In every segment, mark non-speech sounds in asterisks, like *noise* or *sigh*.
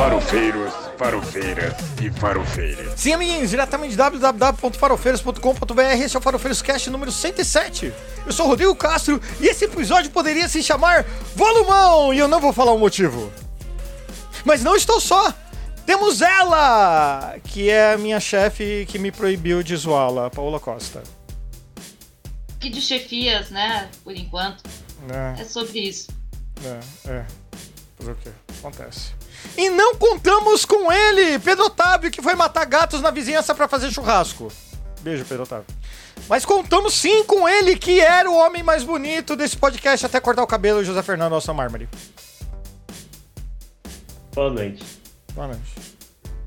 Farofeiros, farofeiras e farofeiras. Sim, amiguinhos, diretamente de www.farofeiros.com.br, esse é o Farofeiros Cast número 107. Eu sou o Rodrigo Castro e esse episódio poderia se chamar Volumão e eu não vou falar o motivo. Mas não estou só. Temos ela, que é a minha chefe que me proibiu de zoá-la, Paula Costa. Que de chefias, né? Por enquanto. É, É sobre isso. é, é. Fazer o quê? Acontece. E não contamos com ele, Pedro Otávio, que foi matar gatos na vizinhança pra fazer churrasco. Beijo, Pedro Otávio. Mas contamos sim com ele, que era o homem mais bonito desse podcast até cortar o cabelo, José Fernando Alça Mármore. Boa noite. Boa noite.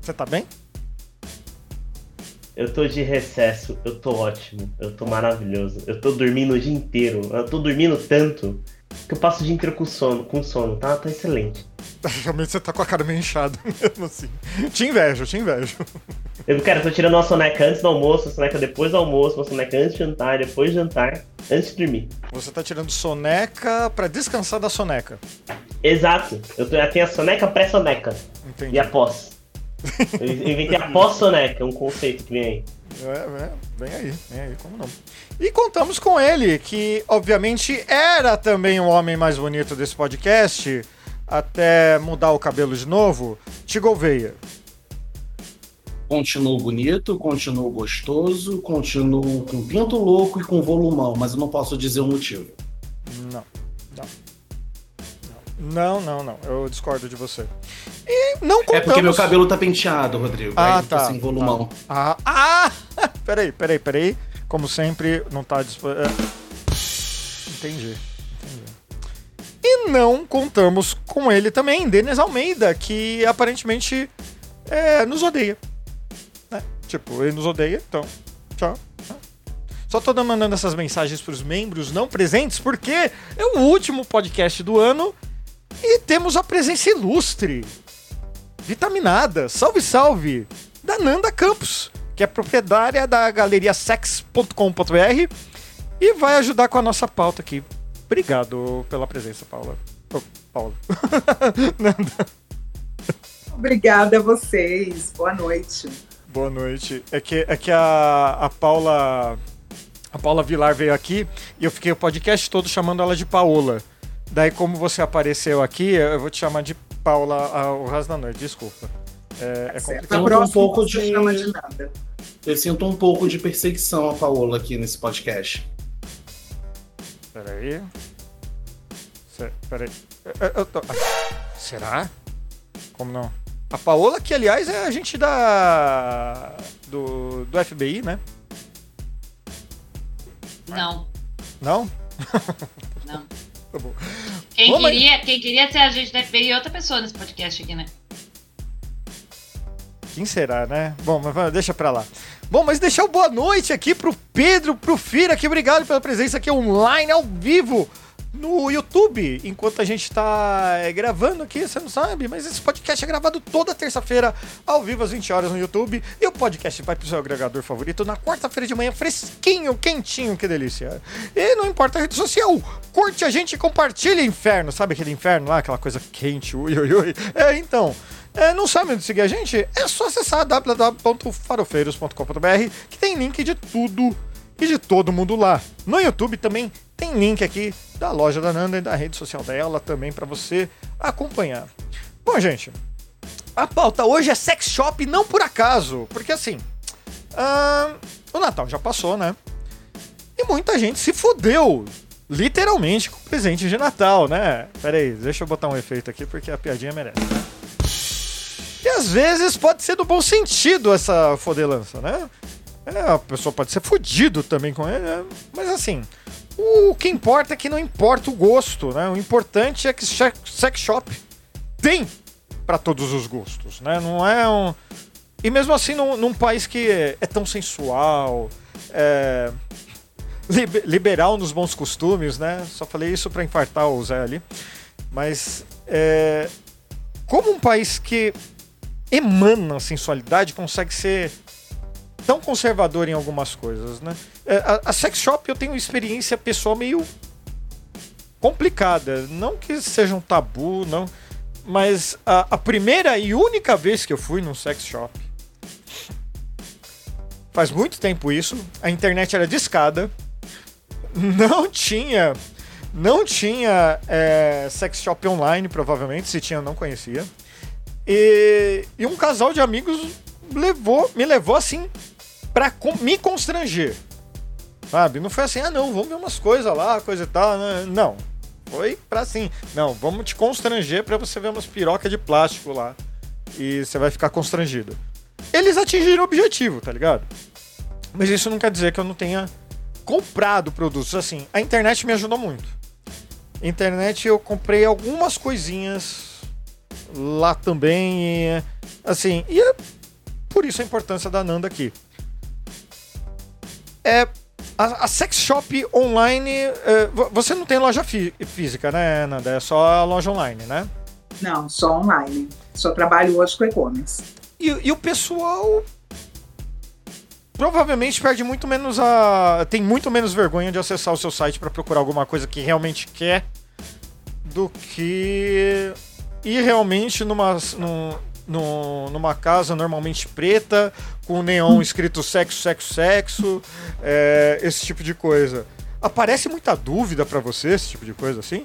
Você tá bem? Eu tô de recesso, eu tô ótimo, eu tô maravilhoso. Eu tô dormindo o dia inteiro. Eu tô dormindo tanto que eu passo o dia inteiro com sono, com sono, tá? Tá excelente. *laughs* Realmente você tá com a cara meio inchada *laughs* mesmo assim. Te invejo, te invejo. Eu, cara, eu tô tirando uma soneca antes do almoço, uma soneca depois do almoço, uma soneca antes de jantar, depois de jantar, antes de dormir. Você tá tirando soneca pra descansar da soneca. Exato. Eu, tenho a soneca pré-soneca Entendi. e a pós. Eu inventei a pós-soneca, um conceito que vem aí. É, é, vem aí, vem aí, como não. E contamos com ele, que obviamente era também o homem mais bonito desse podcast, até mudar o cabelo de novo, Tigo Veia. Continuo bonito, continuo gostoso, continuo com pinto louco e com volumão, mas eu não posso dizer o motivo. Não, não. Não, não, não, eu discordo de você. E não contamos... É porque meu cabelo tá penteado, Rodrigo. Ah, tá, sem volumão. Ah, ah! *laughs* Peraí, peraí, peraí. Como sempre, não tá disponível. Entendi, entendi. E não contamos com ele também, Denis Almeida, que aparentemente é, nos odeia. Né? Tipo, ele nos odeia, então. Tchau. Só tô mandando essas mensagens pros membros não presentes, porque é o último podcast do ano e temos a presença ilustre vitaminada, salve salve, da Nanda Campos, que é proprietária da galeria sex.com.br e vai ajudar com a nossa pauta aqui. Obrigado pela presença, Paula. Oh, Paula. *laughs* Nanda, Obrigada a vocês. Boa noite. boa noite. É que, é que a, a Paula. A Paula Vilar veio aqui e eu fiquei o podcast todo chamando ela de Paola. Daí, como você apareceu aqui, eu vou te chamar de Paula ah, o resto da noite, desculpa. É, é Certo. complicado. A um pouco de- chama de nada. Eu sinto um pouco de perseguição a Paola aqui nesse podcast. Peraí. Se- Peraí. Eu- eu tô- ah, Será? Como não? A Paola, que aliás é agente da. do, do FBI, né? Não, Não? não. Tá bom. Quem, queria, quem queria ser agente da FBI é outra pessoa nesse podcast aqui, né? Quem será, né? Bom, mas deixa pra lá. Bom, mas deixar o boa noite aqui pro Pedro, pro Fira, que obrigado pela presença aqui online, ao vivo, no YouTube, enquanto a gente tá é, gravando aqui, você não sabe, mas esse podcast é gravado toda terça-feira, ao vivo, às 20 horas no YouTube, e o podcast vai pro seu agregador favorito na quarta-feira de manhã, fresquinho, quentinho, que delícia. E não importa a rede social, curte a gente e compartilha inferno, sabe aquele inferno lá, aquela coisa quente, ui, ui, ui. É, então... É, não sabe onde seguir a gente? É só acessar www.farofeiros.com.br que tem link de tudo e de todo mundo lá. No YouTube também tem link aqui da loja da Nanda e da rede social dela também para você acompanhar. Bom, gente, a pauta hoje é sex shop não por acaso, porque assim, ah, o Natal já passou, né? E muita gente se fudeu, literalmente, com presente de Natal, né? Pera aí, deixa eu botar um efeito aqui porque a piadinha merece. E às vezes pode ser do bom sentido essa fodelança, né? É, a pessoa pode ser fudido também com ele, né? mas assim, o que importa é que não importa o gosto, né? O importante é que sex shop tem para todos os gostos, né? Não é um e mesmo assim num, num país que é, é tão sensual, é libe- liberal nos bons costumes, né? Só falei isso para infartar o Zé ali, mas é, como um país que emana sensualidade consegue ser tão conservador em algumas coisas, né? É, A, a sex shop eu tenho experiência pessoal meio complicada. Não que seja um tabu, não. mas a, a primeira e única vez que eu fui num sex shop. Faz muito tempo isso. A internet era discada. Não tinha. Não tinha é, sex shop online, provavelmente. Se tinha, não conhecia. E, e um casal de amigos levou, me levou assim pra me constranger. Sabe? Não foi assim, ah não, vamos ver umas coisas lá, coisa e tal. né? Não. Foi pra assim, não, vamos te constranger pra você ver umas pirocas de plástico lá. E você vai ficar constrangido. Eles atingiram o objetivo, tá ligado? Mas isso não quer dizer que eu não tenha comprado produtos. Assim, a internet me ajudou muito. Internet eu comprei algumas coisinhas lá também. Assim, e é por isso a importância da Nanda aqui. É. A, a sex shop online. é, vo- você não tem loja fí- física, né, Nanda? É só a loja online, né? Não, só online. Só trabalho hoje com e-commerce. E, e o pessoal provavelmente perde muito menos a. tem muito menos vergonha de acessar o seu site para procurar alguma coisa que realmente quer do que ir realmente numa, num- num- numa casa normalmente preta, com neon escrito sexo, sexo, sexo, é, esse tipo de coisa. Aparece muita dúvida para você, esse tipo de coisa assim?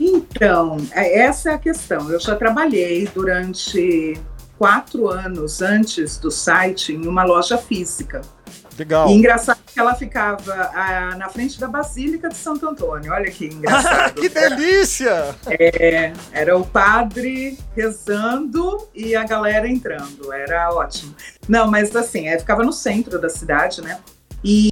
Então, é- essa é a questão. Eu já trabalhei durante quatro anos antes do site em uma loja física. Legal. E engraçado que ela ficava ah, na frente da Basílica de Santo Antônio. Olha que engraçado. *laughs* que delícia! É, era o padre rezando e a galera entrando. Era ótimo. Não, mas assim, é, ficava no centro da cidade, né? E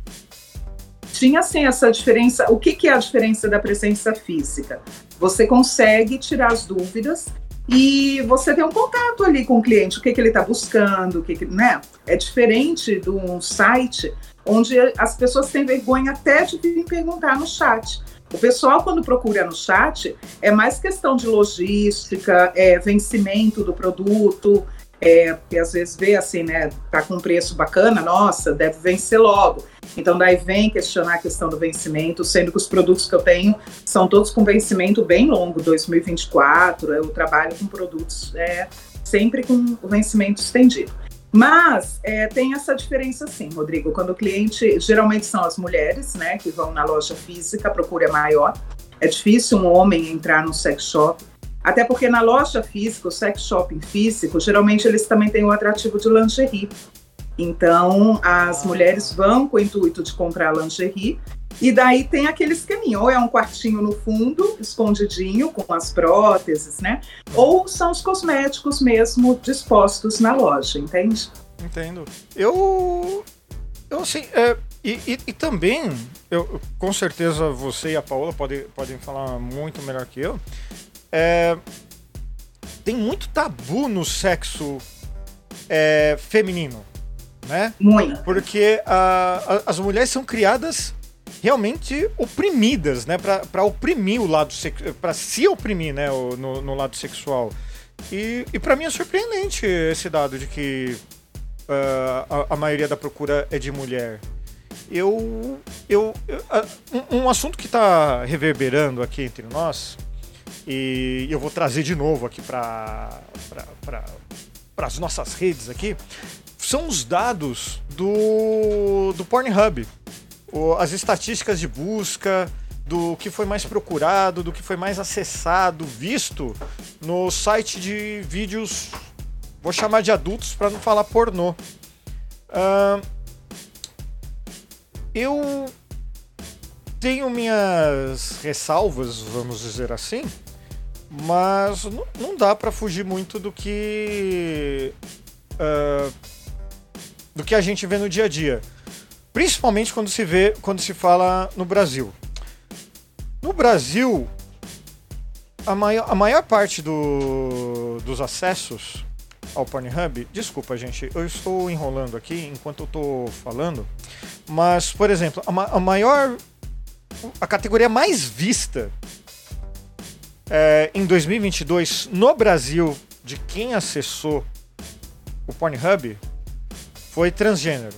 tinha assim essa diferença. O que, que é a diferença da presença física? Você consegue tirar as dúvidas e você tem um contato ali com o cliente, o que, que ele está buscando, o que, que né? É diferente de um site onde as pessoas têm vergonha até de vir perguntar no chat. O pessoal, quando procura no chat, é mais questão de logística, é, vencimento do produto, é, porque às vezes vê assim, né, tá com um preço bacana, nossa, deve vencer logo. Então daí vem questionar a questão do vencimento, sendo que os produtos que eu tenho são todos com vencimento bem longo, 2024, eu trabalho com produtos é, sempre com o vencimento estendido. Mas é, tem essa diferença sim, Rodrigo, quando o cliente, geralmente são as mulheres, né, que vão na loja física, a procura é maior, é difícil um homem entrar no sex shop, até porque na loja física, o sex shopping físico, geralmente eles também têm o atrativo de lingerie. Então, as mulheres vão com o intuito de comprar lingerie, e daí tem aquele esqueminha, ou é um quartinho no fundo, escondidinho, com as próteses, né? Ou são os cosméticos mesmo dispostos na loja, entende? Entendo. Eu. Eu assim. é, e, e- e também, eu, com certeza você e a Paola podem, podem falar muito melhor que eu. É, tem muito tabu no sexo é, feminino, né? Muito. Porque a- a- as mulheres são criadas realmente oprimidas, né? Pra oprimir o lado sexual, pra se oprimir, né? no, no lado sexual. E, e para mim é surpreendente esse dado de que ah, a, a maioria da procura é de mulher. Eu. eu, eu- ah, um, um assunto que tá reverberando aqui entre nós, e eu vou trazer de novo aqui para as nossas redes aqui, são os dados do, do Pornhub. As estatísticas de busca, do que foi mais procurado, do que foi mais acessado, visto no site de vídeos, vou chamar de adultos para não falar pornô. Ahn, eu tenho minhas ressalvas, vamos dizer assim, mas não, dá para fugir muito do que ah, do que a gente vê no dia a dia, principalmente quando se vê, quando se fala no Brasil. No Brasil, a maior, a maior parte do- dos acessos ao Pornhub, desculpa gente, eu estou enrolando aqui enquanto eu estou falando, mas por exemplo, a, ma- a maior, a categoria mais vista é, em 2022 no Brasil de quem acessou o Pornhub foi transgênero.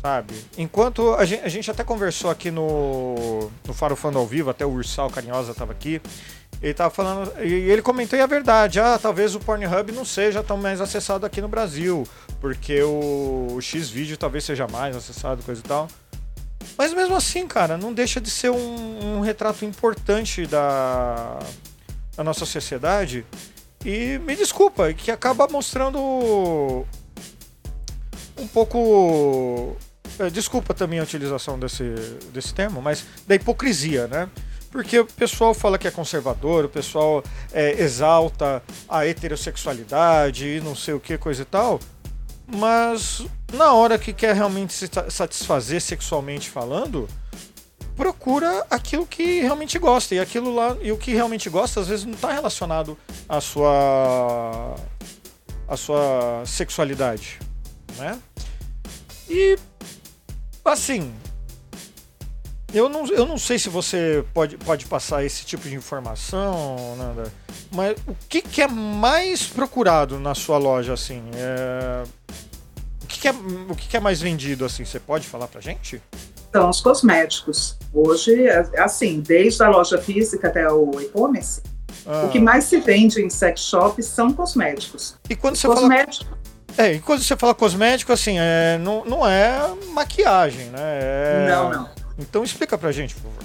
Sabe? Enquanto a gente, a gente até conversou aqui no, no Farofando ao Vivo, até o Ursal Carinhosa estava aqui, Ele tava falando. E ele comentou e é verdade. Ah, talvez o Pornhub não seja tão mais acessado aqui no Brasil. Porque o, o X-Vídeo talvez seja mais acessado, coisa e tal. Mas mesmo assim, cara, não deixa de ser um, um retrato importante da, da nossa sociedade. E me desculpa, que acaba mostrando um pouco. é, Desculpa também a utilização desse, desse termo, mas da hipocrisia, né? Porque o pessoal fala que é conservador, o pessoal é, exalta a heterossexualidade e não sei o que, coisa e tal. Mas na hora que quer realmente se sa- satisfazer sexualmente falando, procura aquilo que realmente gosta. E aquilo lá, e o que realmente gosta, às vezes não está relacionado à sua. à sua sexualidade. Né? E assim. Eu não, eu não sei se você pode, pode passar esse tipo de informação, Nanda, mas o que, que é mais procurado na sua loja, assim? É... O, que, que é, o que, que é mais vendido, assim? Você pode falar pra gente? São os cosméticos. Hoje, é- assim, desde a loja física até o e-commerce, Ah, o que mais se vende em sex shops são cosméticos. E quando você fala Cosméticos É, e quando você fala cosmético, assim, é, não, não é maquiagem, né? É- Não, não. Então explica pra gente, por favor.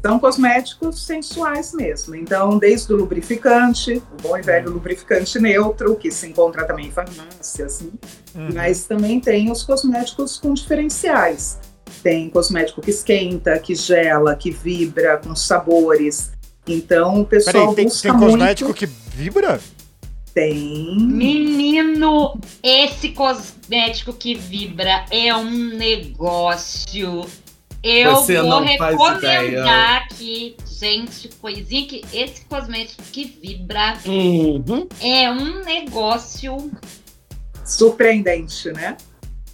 São cosméticos sensuais mesmo. Então, desde o lubrificante, o bom e velho lubrificante neutro, que se encontra também em farmácia, assim. Uhum. Mas também tem os cosméticos com diferenciais. Tem cosmético que esquenta, que gela, que vibra, com sabores. Então, o pessoal Peraí, tem, busca tem cosmético muito. que vibra? Tem. Menino, esse cosmético que vibra é um negócio. Eu Você vou não faz recomendar ideia. aqui, gente, coisinha que esse cosmético que vibra Uhum. é um negócio. Surpreendente, né?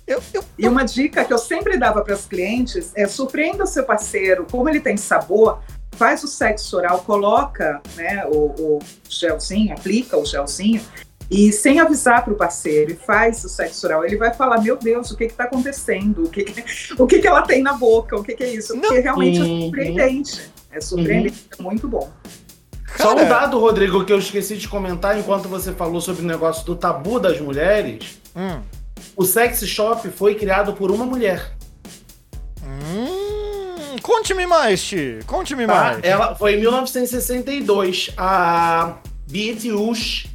Eu, eu, E uma dica que eu sempre dava para os clientes é surpreenda o seu parceiro, como ele tem sabor, faz o sexo oral, coloca né, o, o gelzinho, aplica o gelzinho, e sem avisar para o parceiro, e faz o sexo oral, ele vai falar, meu Deus, o que está acontecendo? O, que, que- *laughs* o que, que ela tem na boca? O que, que é isso? Porque realmente Uhum. é surpreendente. É surpreendente, é muito bom. Só um dado, Rodrigo, que eu esqueci de comentar enquanto você falou sobre o negócio do tabu das mulheres. hum. O sex shop foi criado por uma mulher. Hum, Conte-me mais, Ti. Conte-me Tá? mais. Ela foi em 1962. A Beat Ush,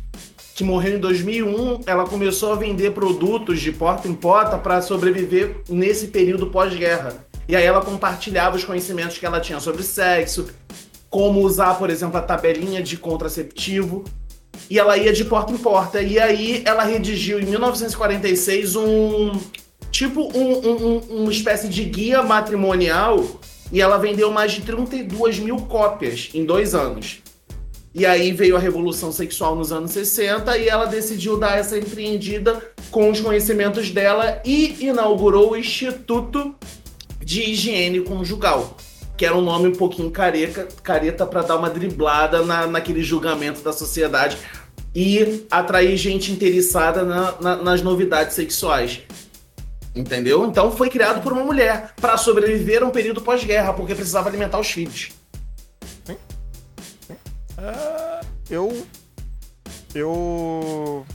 que morreu em 2001, ela começou a vender produtos de porta em porta para sobreviver nesse período pós-guerra. E aí ela compartilhava os conhecimentos que ela tinha sobre sexo, como usar, por exemplo, a tabelinha de contraceptivo. E ela ia de porta em porta. E aí ela redigiu em 1946 um tipo um, um- um- uma espécie de guia matrimonial e ela vendeu mais de 32 mil cópias em dois anos. E aí veio a revolução sexual nos anos 60 e ela decidiu dar essa empreendida com os conhecimentos dela e inaugurou o Instituto de Higiene Conjugal, que era um nome um pouquinho careca, careta para dar uma driblada na, naquele julgamento da sociedade e atrair gente interessada na- na- nas novidades sexuais. Entendeu? Então foi criado por uma mulher para sobreviver a um período pós-guerra, porque precisava alimentar os filhos. Eu. Eu.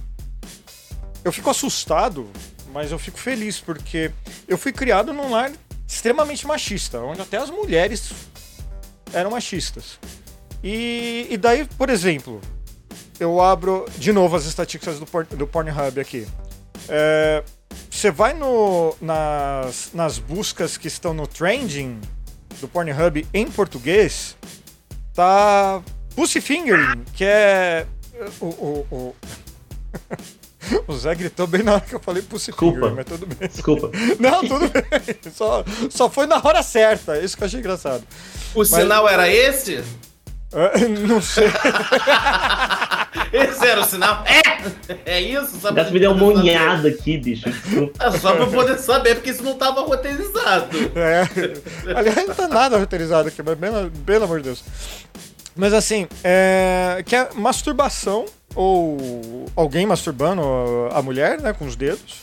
Eu fico assustado, mas eu fico feliz, porque eu fui criado num lar extremamente machista, onde até as mulheres eram machistas. E, e daí, por exemplo, eu abro de novo as estatísticas do, Por- do Pornhub aqui. É, Você vai no, nas, nas buscas que estão no trending do Pornhub em português, tá Pussy Fingering, que é. O, o, o... *laughs* o Zé gritou bem na hora que eu falei Pussy Desculpa. Fingering, mas tudo bem. Desculpa. *laughs* Não, tudo bem. Só, só foi na hora certa, isso que eu achei engraçado. O sinal era esse? *laughs* Ah, Não sei. Esse era o sinal? É! É isso? Só me deu uma unhada aqui, bicho. Desculpa. É só pra eu poder saber, porque isso não tava roteirizado. É. Aliás, não tá nada roteirizado aqui, mas pelo, pelo amor de Deus. Mas assim, é, que é masturbação, ou alguém masturbando a mulher, né, com os dedos.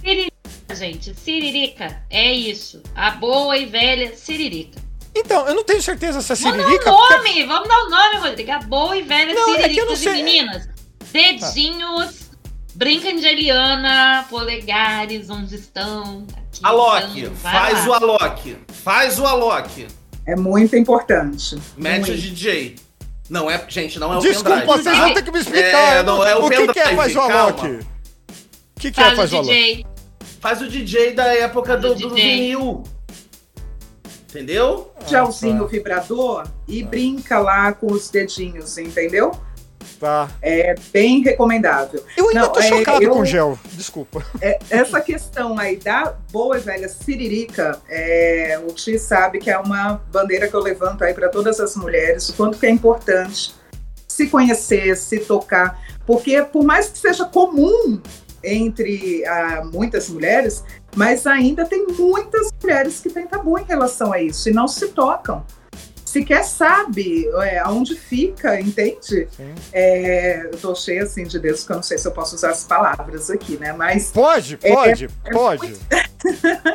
Siririca, gente. Siririca. É isso. A boa e velha siririca. Então, eu não tenho certeza se a Vamos dar Siririca. um porque- nome, vamos dar um nome, Rodrigo. A boa e velha Não, é que eu não Siriricas e sei. meninas. Dedinhos, brinca de Eliana, polegares, onde estão? Aqui Alok, estão, vai faz o lá. Alok. Faz o Alok. É muito importante. Mete o Muito. DJ. Não é, gente, não é o Desculpa, pendrive. vocês vão ter que me explicar. É, não, é o o que, que é faz o. Alok? O que, que é Faz faz o Alok? DJ. Faz o DJ da época Faz do, do vinil. Entendeu? Gelzinho tá. vibrador e brinca lá com os dedinhos, entendeu? Tá. É bem recomendável. Eu ainda Não, tô é, chocado eu- com gel. Desculpa. É, essa questão aí da boa e velha siririca, é, o Ti sabe que é uma bandeira que eu levanto aí para todas as mulheres, o quanto que é importante se conhecer, se tocar, porque por mais que seja comum entre ah, muitas mulheres, mas ainda tem muitas mulheres que têm tabu em relação a isso e não se tocam. Sequer sabe é, aonde fica, entende? É, eu tô cheia assim de Deus, que eu não sei se eu posso usar as palavras aqui, né? Mas Pode, É, pode, *laughs* pode.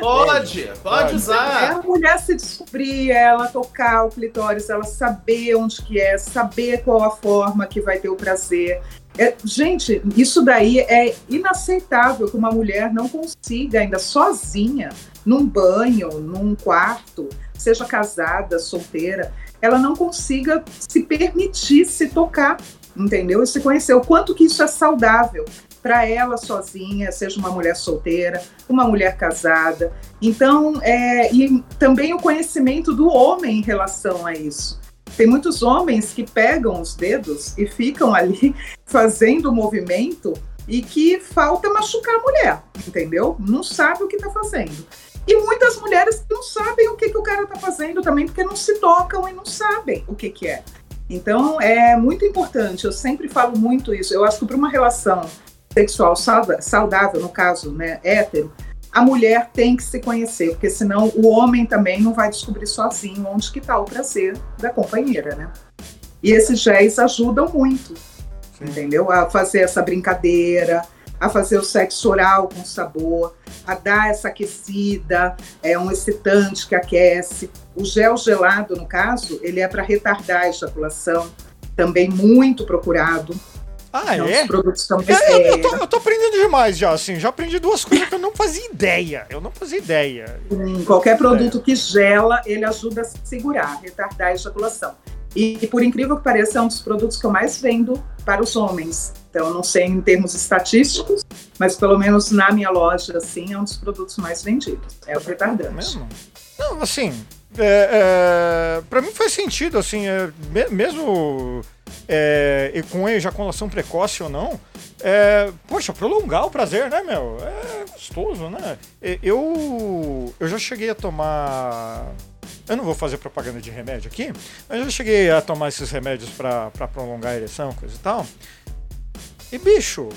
Pode, pode Pode. é usar. a mulher se descobrir, ela tocar o clitóris, ela saber onde que é, saber qual a forma que vai ter o prazer. É, gente, isso daí é inaceitável que uma mulher não consiga, ainda sozinha, num banho, num quarto, seja casada, solteira, ela não consiga se permitir se tocar, entendeu? E se conhecer. O quanto que isso é saudável para ela sozinha, seja uma mulher solteira, uma mulher casada. Então, é, e também o conhecimento do homem em relação a isso. Tem muitos homens que pegam os dedos e ficam ali *laughs* fazendo o movimento e que falta machucar a mulher, entendeu? Não sabe o que está fazendo. E muitas mulheres não sabem o que, que o cara está fazendo também, porque não se tocam e não sabem o que, que é. Então, é muito importante, eu sempre falo muito isso. Eu acho que para uma relação sexual saudável, no caso, né, hétero, a mulher tem que se conhecer, porque senão o homem também não vai descobrir sozinho onde que está o prazer da companheira, né? E esses géis ajudam muito, entendeu? A fazer essa brincadeira, a fazer o sexo oral com sabor, a dar essa aquecida, é um excitante que aquece. O gel gelado, no caso, ele é para retardar a ejaculação, também muito procurado. Ah, É é? também. Eu, eu- é, tô, eu tô aprendendo demais já, assim. Já aprendi duas coisas que eu não fazia ideia. Eu não fazia ideia. Hum, Qualquer produto que gela, ele ajuda a segurar, retardar a ejaculação. E, e, por incrível que pareça, é um dos produtos que eu mais vendo para os homens. Então, não sei em termos estatísticos, mas pelo menos na minha loja, assim, é um dos produtos mais vendidos. É o retardante. Mesmo? Não, assim. É, é, pra mim faz sentido, assim, é, me- mesmo é, e com ejaculação precoce ou não, é, poxa, prolongar o prazer, né, meu? É gostoso, né? Eu, eu já cheguei a tomar. Eu não vou fazer propaganda de remédio aqui, mas eu já cheguei a tomar esses remédios pra prolongar a ereção, coisa e tal. E bicho.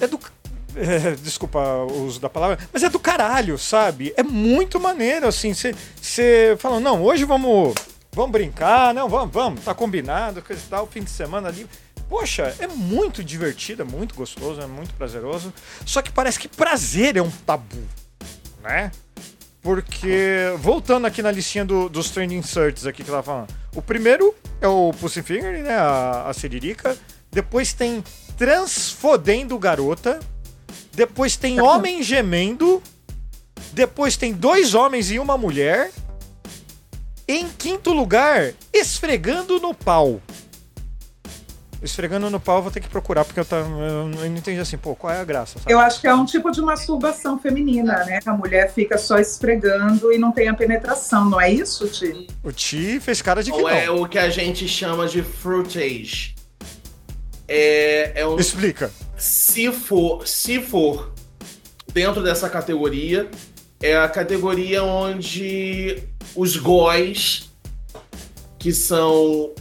É do. *laughs* é, desculpa o uso da palavra, mas é do caralho, sabe? É muito maneiro, assim. Você fala, não, hoje vamos, vamos brincar, não, vamos, vamos, tá combinado, coisa e tal, fim de semana ali. Poxa, é muito divertido, é muito gostoso, é muito prazeroso. Só que parece que prazer é um tabu, né? Porque, voltando aqui na listinha do- dos trending searches aqui que ela falando, o primeiro é o Pussy Finger, né? A, a Siririca. Depois tem Transfodendo Garota. Depois tem *laughs* Homem Gemendo. Depois tem dois homens e uma mulher. Em quinto lugar, Esfregando no Pau. Esfregando no pau, eu vou ter que procurar, porque eu, tá, eu não entendi assim, pô, qual é a graça? sabe? Eu acho que é um tipo de masturbação feminina, né? A mulher fica só esfregando e não tem a penetração, não é isso, Ti? O Ti fez cara de que Ou não. é o que a gente chama de fruitage. É, é um, Explica. se for, se for dentro dessa categoria, é a categoria onde os góis, que são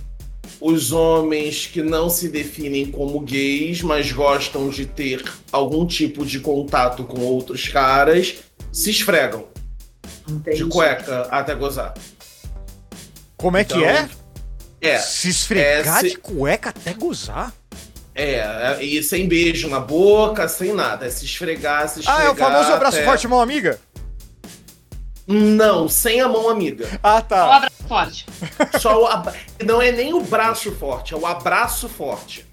os homens que não se definem como gays, mas gostam de ter algum tipo de contato com outros caras, se esfregam Entendi. de cueca até gozar. Como é Então, que é? É, Se esfregar é, se- de cueca até gozar? é, e sem beijo na boca, sem nada. É se esfregar, se esfregar. Ah, é o famoso abraço até- forte, mão amiga? Não, sem a mão amiga. Ah, Só o tá. abraço forte. *laughs* Só o abra- Não é nem o braço forte, é o abraço forte.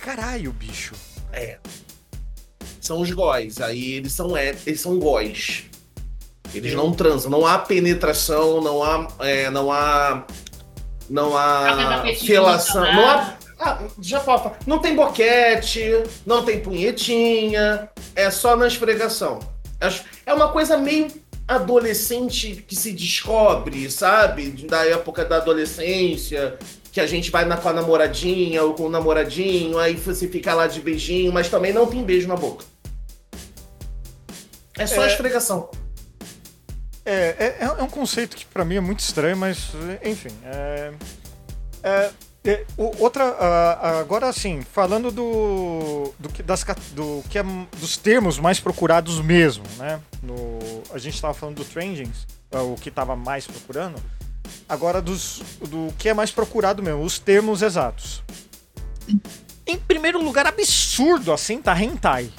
Caralho, bicho. É. São os góis. Aí eles são é, eles são góis. Eles não transam, não há penetração, não há. é, não há. Não há felação. Não há. Ah, já falar. Não tem boquete, não tem punhetinha, é só na esfregação. É uma coisa meio adolescente que se descobre, sabe? Da época da adolescência, que a gente vai na, com a namoradinha ou com o namoradinho, aí você fica lá de beijinho, mas também não tem beijo na boca. É só É. esfregação. É, é, é um conceito que pra mim é muito estranho, mas enfim. É, é, é, o- outra, agora sim, falando do, do, que, das, do que é dos termos mais procurados mesmo, né? No, a gente estava falando do trendings, ah, o que estava mais procurando. Agora dos, do que é mais procurado mesmo, os termos exatos. Em primeiro lugar, absurdo assim, tá hentai.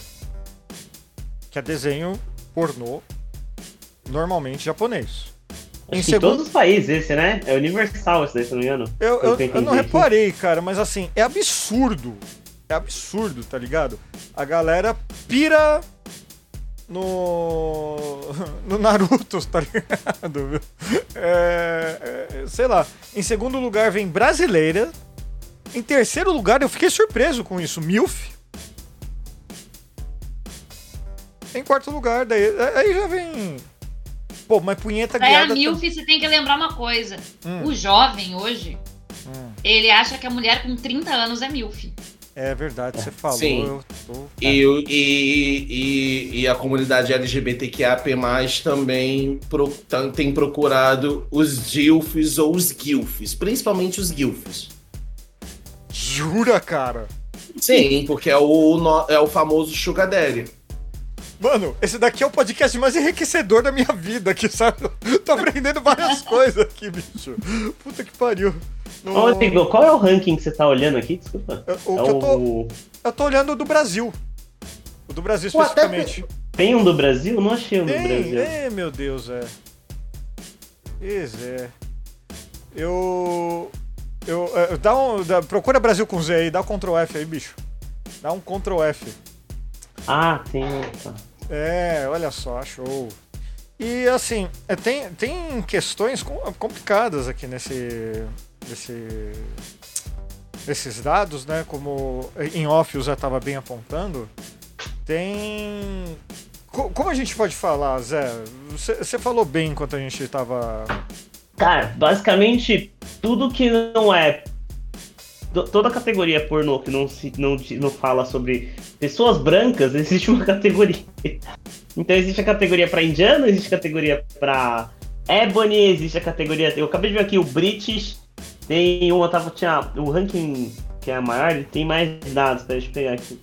Que é desenho pornô normalmente japonês. Em Acho que em segundo- todos os países esse, né? É universal esse daí, se não me engano. Eu, eu, eu não reparei, cara, mas assim, é absurdo. É absurdo, tá ligado? A galera pira no. *laughs* no Naruto, *laughs* tá ligado? É, é, sei lá. Em segundo lugar vem brasileira. Em terceiro lugar, eu fiquei surpreso com isso, MILF. Em quarto lugar, daí aí já vem. Pô, mas punheta Daí a guiada. MILF, você tem que lembrar uma coisa. Hum. O jovem hoje, Hum, ele acha que a mulher com 30 anos é MILF. é verdade, você falou. Sim. Eu tô... E, o- e, e, e a comunidade LGBTQAP+, também pro- tem procurado os DILFs ou os GILFs, principalmente os GILFs. Jura, cara? Sim, porque é o, é o famoso Sugar Daddy. Mano, esse daqui é o podcast mais enriquecedor da minha vida aqui, sabe? *laughs* Tô aprendendo várias coisas aqui, bicho. Puta que pariu. No- Ô, Rodrigo, qual é o ranking que você tá olhando aqui? Desculpa. eu, o é que eu, tô, o... eu tô olhando o do Brasil. O do Brasil Pô, até especificamente. Tem um do Brasil? Não achei um do Tem, Brasil. é, meu Deus, é. Pois é. Eu. Eu. é, dá um, dá- procura Brasil com Z aí, dá um Ctrl F aí, bicho. Dá um Ctrl F. Ah, tem. tá. É, olha só, show. E assim, é, tem, tem questões com- complicadas aqui nesse, nesse, nesses dados, né? Como em off o Zé estava bem apontando. Tem. co- Como a gente pode falar, Zé? Você falou bem enquanto a gente estava. Cara, basicamente, tudo que não é. To- Toda categoria pornô que não, se, não, não fala sobre pessoas brancas, *laughs* existe uma categoria. Então existe a categoria pra indiano, existe a categoria pra ebony, existe a categoria. Eu acabei de ver aqui o British, tem uma, tava, tinha o ranking que é a maior, ele tem mais dados, pera, deixa eu pegar aqui.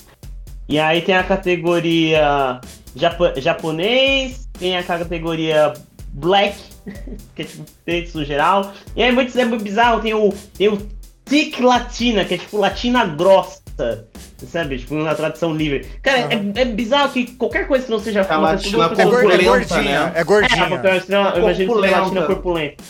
E aí tem a categoria japonês, tem a categoria black, *laughs* que é tipo no geral. E aí muito, é muito bizarro, tem o, tem o thick latina, que é tipo latina grossa. Sabe? Tipo, na tradução livre. Cara, é, é bizarro que qualquer coisa que não seja A uma latina pessoa- É, gor- é gordinha, né? é é, gordinha. porque eu, imagino que Corpulenta. latina corpulenta.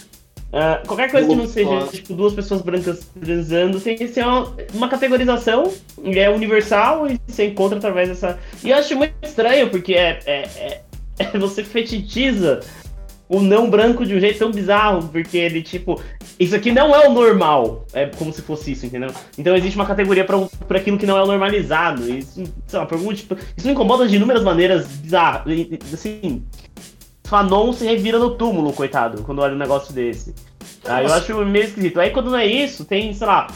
Ah, qualquer coisa que não seja tipo, duas pessoas brancas transando tem que ser uma, uma categorização, e é universal e você encontra através dessa. E eu acho muito estranho, porque é, é, é- é- *laughs* você fetichiza o não branco de um jeito tão bizarro, porque ele, tipo, isso aqui não é o normal. É como se fosse isso, entendeu? Então existe uma categoria pra, pra aquilo que não é o normalizado. Isso, sei lá, pergunta, tipo, isso me incomoda de inúmeras maneiras bizarras. Assim, Fanon se revira no túmulo, coitado, quando olha um negócio desse. Aí eu acho meio esquisito. Aí quando não é isso, tem, sei lá,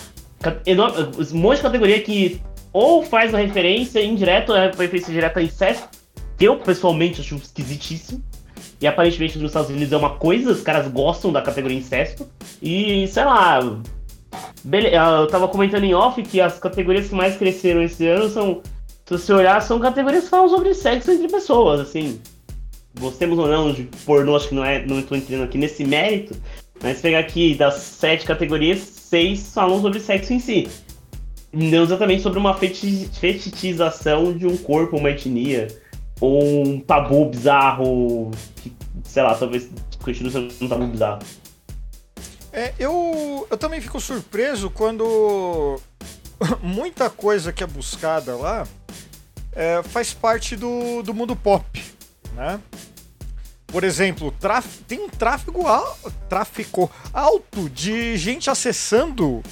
um monte de categoria que ou faz uma referência indireta, ou é uma referência direta a incesto, que eu pessoalmente acho esquisitíssimo. E aparentemente nos Estados Unidos é uma coisa, os caras gostam da categoria incesto. E, sei lá. bele- Eu tava comentando em off que as categorias que mais cresceram esse ano são. Se você olhar, são categorias que falam sobre sexo entre pessoas, assim. Gostemos ou não de pornô, acho que não é. Não estou entrando aqui nesse mérito. Mas pegar aqui das sete categorias, seis falam sobre sexo em si. Não exatamente sobre uma feti- fetichização de um corpo, uma etnia. Um tabu bizarro que, sei lá, talvez continue sendo um tabu bizarro. É, eu, eu também fico surpreso quando *laughs* muita coisa que é buscada lá é, faz parte do, do mundo pop, né? Por exemplo, traf, tem um tráfego, al, alto de gente acessando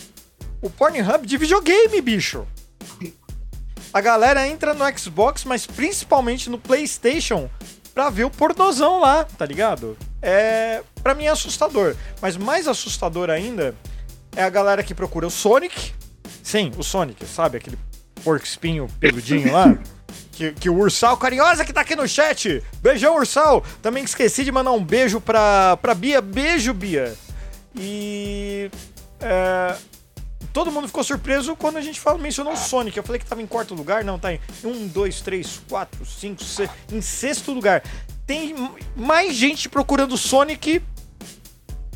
o Pornhub de videogame, bicho. A galera entra no Xbox, mas principalmente no PlayStation, pra ver o pornozão lá, tá ligado? É, para mim é assustador, mas mais assustador ainda é a galera que procura o Sonic. Sim, o Sonic, sabe? Aquele porco espinho peludinho lá. *laughs* Que, que, o Ursal Carinhosa que tá aqui no chat. Beijão, Ursal. Também esqueci de mandar um beijo pra, pra Bia. Beijo, Bia. E. É, todo mundo ficou surpreso quando a gente falou, mencionou o Sonic. Eu falei que tava em quarto lugar. Não, tá em um, dois, três, quatro, cinco, seis. Em sexto lugar. Tem mais gente procurando Sonic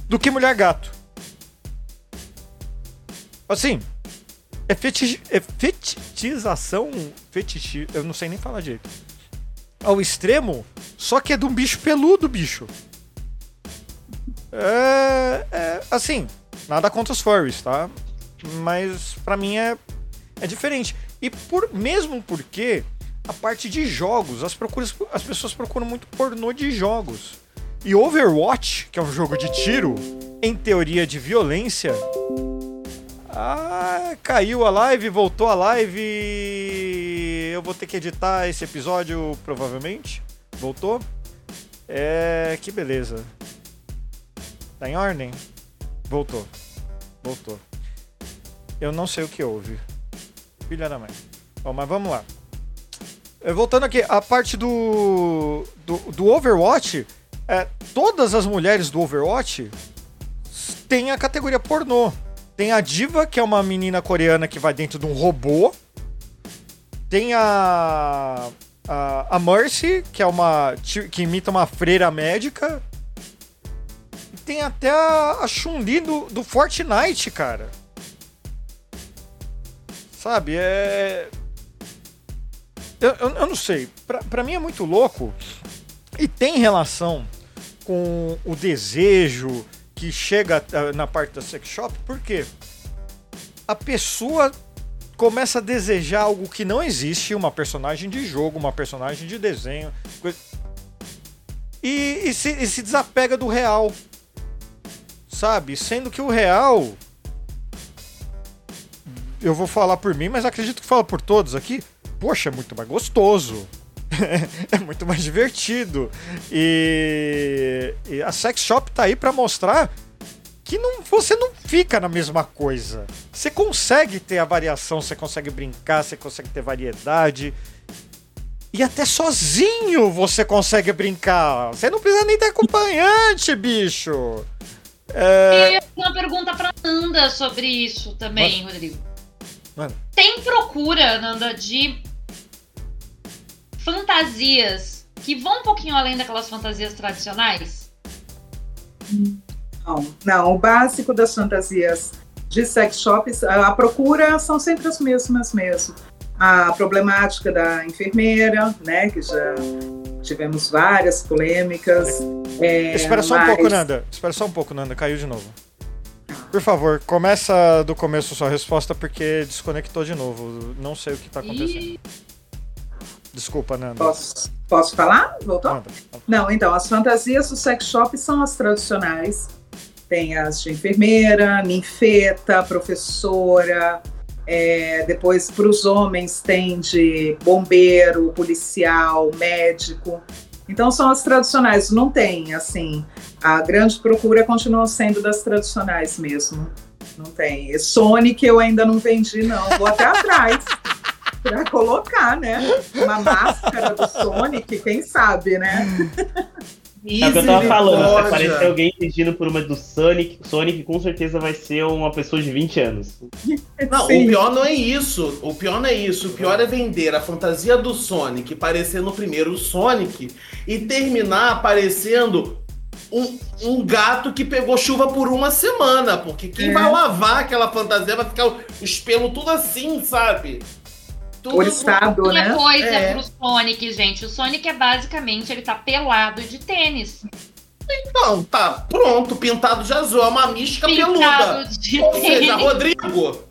do que Mulher Gato. Assim, é, feti é fetichização. Fetichi eu não sei nem falar direito. Ao extremo, só que é de um bicho peludo, bicho. É, é, assim, nada contra os furries, tá? Mas para mim é, é diferente. E por mesmo porque a parte de jogos, as, procuras, as pessoas procuram muito pornô de jogos. E Overwatch, que é um jogo de tiro, em teoria de violência, ah, caiu a live, voltou a live. Eu vou ter que editar esse episódio, provavelmente. Voltou? É. Que beleza. Tá em ordem? Voltou. Voltou. Eu não sei o que houve. Filha da mãe. Bom, mas vamos lá. É, voltando aqui, a parte do. do, do Overwatch. É, todas as mulheres do Overwatch têm a categoria pornô. Tem a Diva, que é uma menina coreana que vai dentro de um robô. Tem a. A, a Mercy, que é uma. que imita uma freira médica. E tem até a, a Chun-Li do, do Fortnite, cara. Sabe? É. Eu, eu, eu, não sei. Pra mim é muito louco. E tem relação com o desejo que chega uh, na parte da sex shop, porque a pessoa começa a desejar algo que não existe, uma personagem de jogo, uma personagem de desenho, coisa... e, e, se, e se desapega do real, sabe? Sendo que o real, eu vou falar por mim, mas acredito que fala por todos aqui. Poxa, é muito mais gostoso. *laughs* é muito mais divertido. E, e, a sex shop tá aí para mostrar que não, você não fica na mesma coisa. Você consegue ter a variação, você consegue brincar, você consegue ter variedade. E até sozinho você consegue brincar. Você não precisa nem ter acompanhante, bicho. É... Eu tenho uma pergunta pra Nanda sobre isso também, Mano. Rodrigo. Mano. Tem procura, Nanda, de fantasias que vão um pouquinho além daquelas fantasias tradicionais? Não, não. O básico das fantasias de sex shops, a procura são sempre as mesmas mesmo. A problemática da enfermeira, né, que já tivemos várias polêmicas. É, Espera só mas... um pouco, Nanda. Espera só um pouco, Nanda. Caiu de novo. Por favor, começa do começo sua resposta porque desconectou de novo. Não sei o que está acontecendo. E... Desculpa, Nanda. Posso, posso falar? Voltou? Nanda. Não, então, as fantasias do sex shop são as tradicionais. Tem as de enfermeira, ninfeta, professora. É, depois, para os homens, tem de bombeiro, policial, médico. Então, são as tradicionais. Não tem, assim. A grande procura continua sendo das tradicionais mesmo. Não tem. Sonic eu ainda não vendi, não. Vou até atrás. *laughs* para colocar, né? Uma máscara do Sonic, quem sabe, né? *laughs* É o que eu tava falando, se aparecer alguém pedindo por uma do Sonic, Sonic com certeza vai ser uma pessoa de 20 anos. Não, Sim. o pior não é isso. O pior não é isso. O pior é vender a fantasia do Sonic, parecer no primeiro Sonic e terminar aparecendo um, um, gato que pegou chuva por uma semana. Porque quem é. vai lavar aquela fantasia vai ficar os pelos tudo assim, sabe? Tudo o estado, né? coisa é. pro Sonic, gente. O Sonic é basicamente, ele tá pelado de tênis. Então, tá pronto, pintado de azul, é uma mística pintado peluda. De Ou tênis. seja, Rodrigo,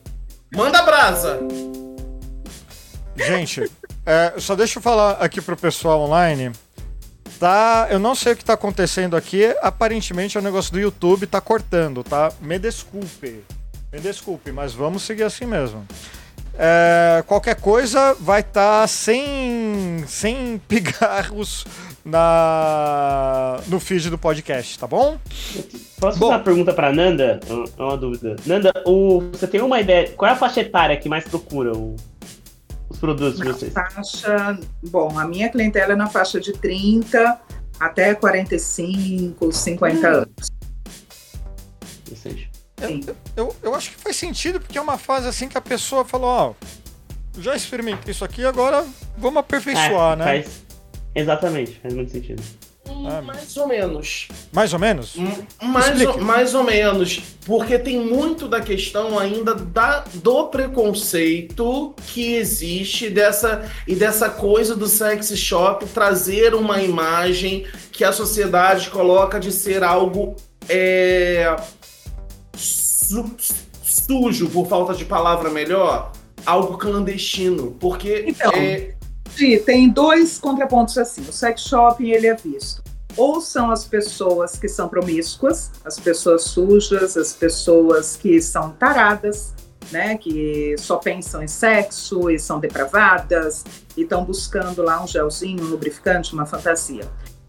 manda brasa. Gente, é, só deixa eu falar aqui pro pessoal online. Tá, eu não sei o que tá acontecendo aqui. Aparentemente é o negócio do YouTube tá cortando, tá? Me desculpe. Me desculpe, mas vamos seguir assim mesmo. É, qualquer coisa vai estar tá sem, sem *laughs* pigarros na, no feed do podcast, tá bom? Posso bom, fazer uma pergunta para Nanda? Uma dúvida. Nanda, o, você tem uma ideia? Qual é a faixa etária que mais procura o, os produtos de vocês? Faixa, bom, a minha clientela é na faixa de 30 até 45, 50 hum. anos. Interessante. Eu, eu, eu, acho que faz sentido, porque é uma fase assim que a pessoa falou, ó, já experimentei isso aqui, agora vamos aperfeiçoar, é, né? Faz... Exatamente, faz muito sentido. Ah, mais ou menos. Mais ou menos? mais, ou, mais ou menos. Porque tem muito da questão ainda da, do preconceito que existe dessa e dessa coisa do sex shop trazer uma imagem que a sociedade coloca de ser algo é, su, sujo, por falta de palavra melhor, algo clandestino. Porque. Então, é... tem dois contrapontos assim. O sex shopping ele é visto. Ou são as pessoas que são promíscuas, as pessoas sujas, as pessoas que são taradas, né, que só pensam em sexo e são depravadas e estão buscando lá um gelzinho, um lubrificante, uma fantasia.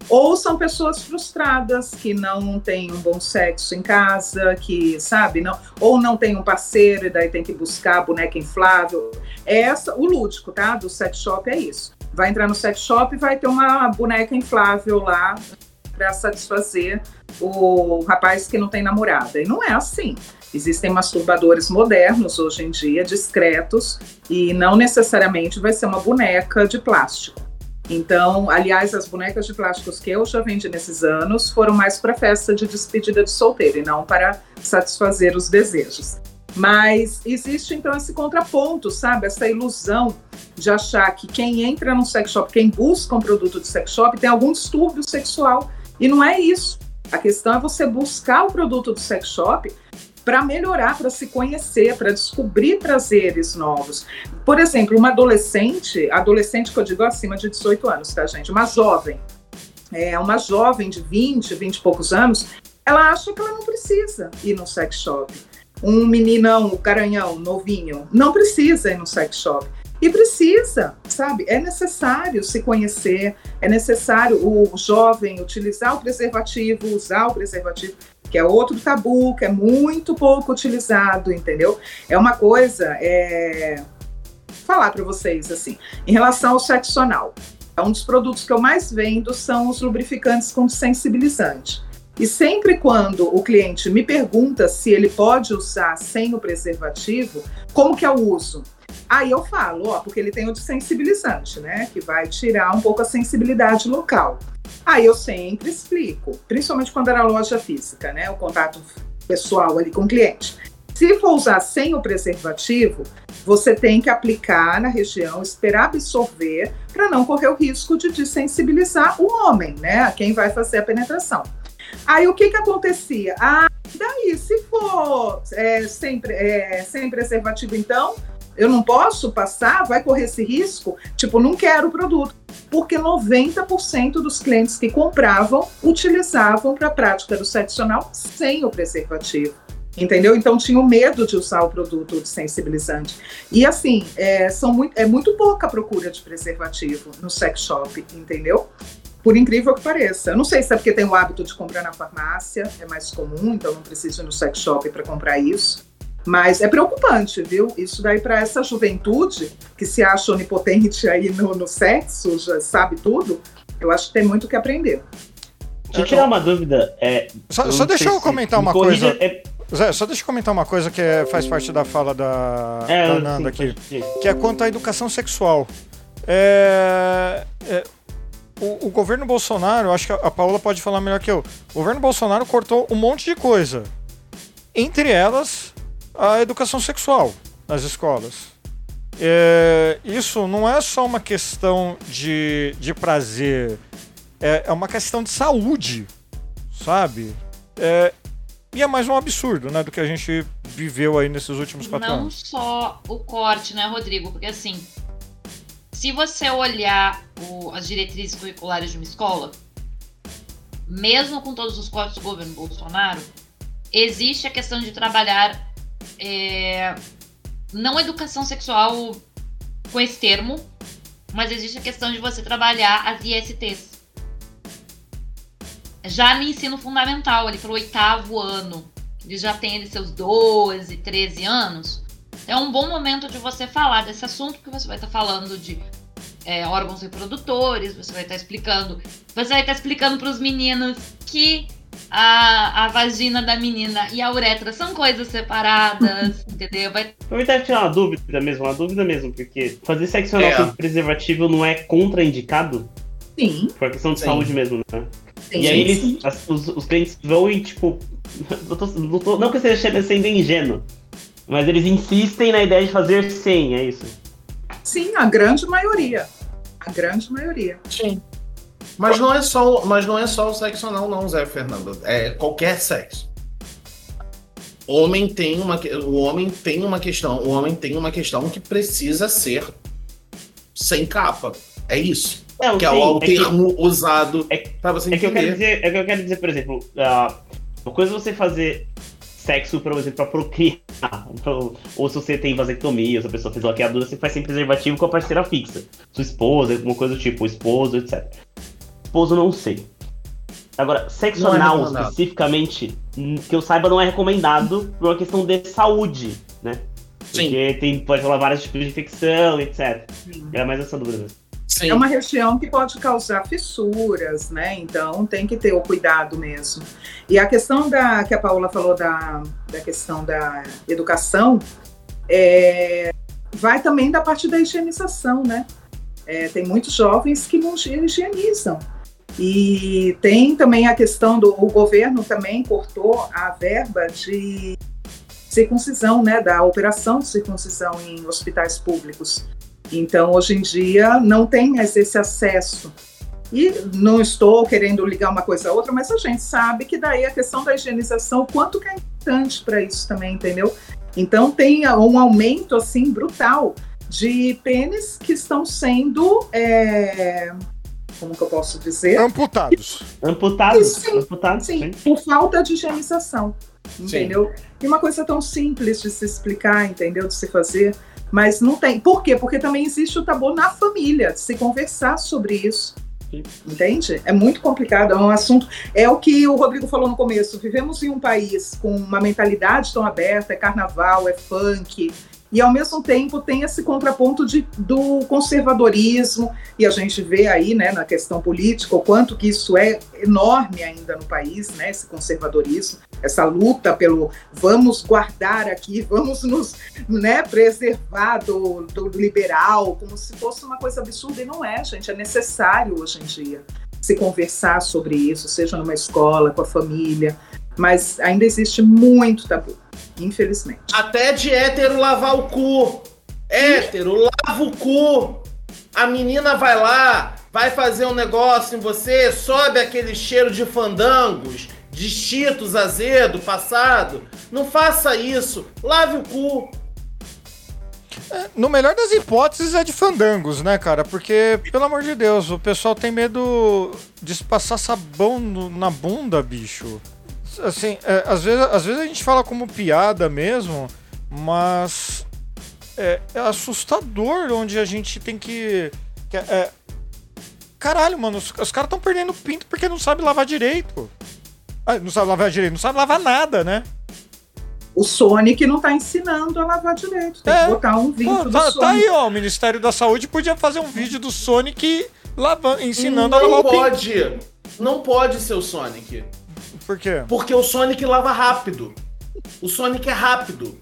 Ou são pessoas frustradas que não têm um bom sexo em casa, que, sabe, não, ou não tem um parceiro e daí tem que buscar a boneca inflável. Essa, o lúdico, tá? Do sex shop é isso. Vai entrar no sex shop e vai ter uma boneca inflável lá para satisfazer o rapaz que não tem namorada. E não é assim. Existem masturbadores modernos hoje em dia, discretos, e não necessariamente vai ser uma boneca de plástico. Então, aliás, as bonecas de plásticos que eu já vendi nesses anos foram mais para festa de despedida de solteiro e não para satisfazer os desejos. Mas existe então esse contraponto, sabe? Essa ilusão de achar que quem entra num sex shop, quem busca um produto de sex shop, tem algum distúrbio sexual. E não é isso. A questão é você buscar o produto do sex shop para melhorar, para se conhecer, para descobrir prazeres novos. Por exemplo, uma adolescente, adolescente que eu digo acima de 18 anos, tá, gente? Uma jovem, é, uma jovem de 20, 20 e poucos anos, ela acha que ela não precisa ir no sex shop. Um meninão, um garanhão, novinho, não precisa ir no sex shop. E precisa, sabe? É necessário se conhecer, é necessário o jovem utilizar o preservativo, usar o preservativo que é outro tabu, que é muito pouco utilizado, entendeu? É uma coisa, é... falar para vocês assim, em relação ao sexo anal. Um dos produtos que eu mais vendo são os lubrificantes com sensibilizante. E sempre quando o cliente me pergunta se ele pode usar sem o preservativo, como que é o uso? Aí eu falo, ó, porque ele tem o sensibilizante, né? Que vai tirar um pouco a sensibilidade local. Aí eu sempre explico, principalmente quando era loja física, né? O contato pessoal ali com o cliente. Se for usar sem o preservativo, você tem que aplicar na região, esperar absorver, para não correr o risco de desensibilizar o homem, né? Quem vai fazer a penetração. Aí o que que acontecia? Ah, daí, se for é, sem, é, sem preservativo, então, eu não posso passar, vai correr esse risco? Tipo, não quero o produto. Porque 90% dos clientes que compravam utilizavam para a prática do sexo anal sem o preservativo. Entendeu? Então tinham medo de usar o produto de sensibilizante. E assim, é, são muito, é muito pouca a procura de preservativo no sex shop, entendeu? Por incrível que pareça. Eu não sei se é porque tem o hábito de comprar na farmácia, é mais comum, então não preciso ir no sex shop para comprar isso. Mas é preocupante, viu? Isso daí para essa juventude que se acha onipotente aí no, no sexo, já sabe tudo, eu acho que tem muito que aprender. Deixa eu tirar uma dúvida. É, só, só deixa eu comentar uma coisa. É... Zé, só deixa eu comentar uma coisa que é, faz parte da fala da, é, da Nanda aqui, que é quanto à educação sexual. É, é, o, o, governo Bolsonaro, acho que a, a Paula pode falar melhor que eu. O governo Bolsonaro cortou um monte de coisa. Entre elas, a educação sexual nas escolas. é, isso não é só uma questão de, de prazer, é, é uma questão de saúde, sabe? É, e é mais um absurdo, né, do que a gente viveu aí nesses últimos quatro não anos. Não só o corte, né, Rodrigo? Porque assim, se você olhar o, as diretrizes curriculares de uma escola, mesmo com todos os cortes do governo Bolsonaro, existe a questão de trabalhar é, não educação sexual com esse termo, mas existe a questão de você trabalhar as ISTs. Já no ensino fundamental, ali para o oitavo ano, eles já têm ali seus 12, 13 anos, é um bom momento de você falar desse assunto, porque você vai estar falando de é, órgãos reprodutores, você vai estar explicando, você vai estar explicando para os meninos que a, a vagina da menina e a uretra são coisas separadas, *laughs* entendeu? Vai... Aproveitar e tirar uma dúvida mesmo, uma dúvida mesmo, porque fazer sexo anal é. com preservativo não é contraindicado? Sim. Por questão de sim. saúde mesmo, né? Sim, e aí eles, as, os, os clientes vão e, tipo, *laughs* não, tô, não, tô, não que você esteja sendo ingênuo, mas eles insistem na ideia de fazer sem, é isso? Sim, a grande maioria. A grande maioria. Sim. Mas não é só, mas não é só o sexo anal, não, Zé Fernando. É qualquer sexo. Homem tem uma, o homem tem uma questão, o homem tem uma questão que precisa ser sem capa. É isso. Não, que sim, é o é termo que, usado é, para você entender. É que, eu quero dizer, é que eu quero dizer, por exemplo, uh, uma coisa é você fazer sexo, por exemplo, pra procriar. Ou se você tem vasectomia, ou se a pessoa fez laqueadura, você faz sem preservativo com a parceira fixa. Sua esposa, alguma coisa do tipo, o esposo, etc. Esposo, não sei. Agora, sexo não é anal, é especificamente, que eu saiba, não é recomendado por uma questão de saúde, né? Sim. Porque tem, pode rolar vários tipos de infecção, etc. Sim. É mais essa dúvida mesmo. Sim. É uma região que pode causar fissuras, né? Então tem que ter o cuidado mesmo. E a questão da que a Paula falou da, da questão da educação é, vai também da parte da higienização, né? É, tem muitos jovens que não higienizam. E tem também a questão do o governo também cortou a verba de circuncisão, né, da operação de circuncisão em hospitais públicos. Então, hoje em dia, não tem mais esse acesso. E não estou querendo ligar uma coisa a outra, mas a gente sabe que daí a questão da higienização, quanto que é importante para isso também, entendeu? Então, tem um aumento, assim, brutal de pênis que estão sendo... É, como que eu posso dizer? Amputados. Amputados? Sim, Amputados, sim, sim. por falta de higienização, entendeu? Sim. E uma coisa tão simples de se explicar, entendeu? De se fazer. Mas não tem. Por quê? Porque também existe o tabu na família, de se conversar sobre isso. Entende? É muito complicado, é um assunto. É o que o Rodrigo falou no começo. Vivemos em um país com uma mentalidade tão aberta, é carnaval, é funk, e ao mesmo tempo tem esse contraponto de, do conservadorismo, e a gente vê aí né, na questão política o quanto que isso é enorme ainda no país, né, esse conservadorismo, essa luta pelo vamos guardar aqui, vamos nos né, preservar do, do liberal, como se fosse uma coisa absurda, e não é, gente, é necessário hoje em dia se conversar sobre isso, seja numa escola, com a família, mas ainda existe muito tabu. Infelizmente. Até de hétero lavar o cu. Hétero, lava o cu. A menina vai lá, vai fazer um negócio em você, sobe aquele cheiro de fandangos, de cheetos azedo, passado. Não faça isso. Lave o cu. É, no melhor das hipóteses é de fandangos, né, cara? Porque, pelo amor de Deus, o pessoal tem medo de passar sabão no, na bunda, bicho assim, é, às, vezes, às vezes a gente fala como piada mesmo, mas é, é assustador onde a gente tem que. que é, caralho, mano, os, os caras estão perdendo pinto porque não sabe lavar direito. Ah, não sabe lavar direito, não sabe lavar nada, né? O Sonic não tá ensinando a lavar direito. Tem é. que botar um vídeo Pô, do tá, Sonic. Tá aí, ó. O Ministério da Saúde podia fazer um vídeo do Sonic lavando, ensinando não a lavar o pinto. Não pode. Não pode ser o Sonic. Por quê? Porque o Sonic lava rápido. O Sonic é rápido.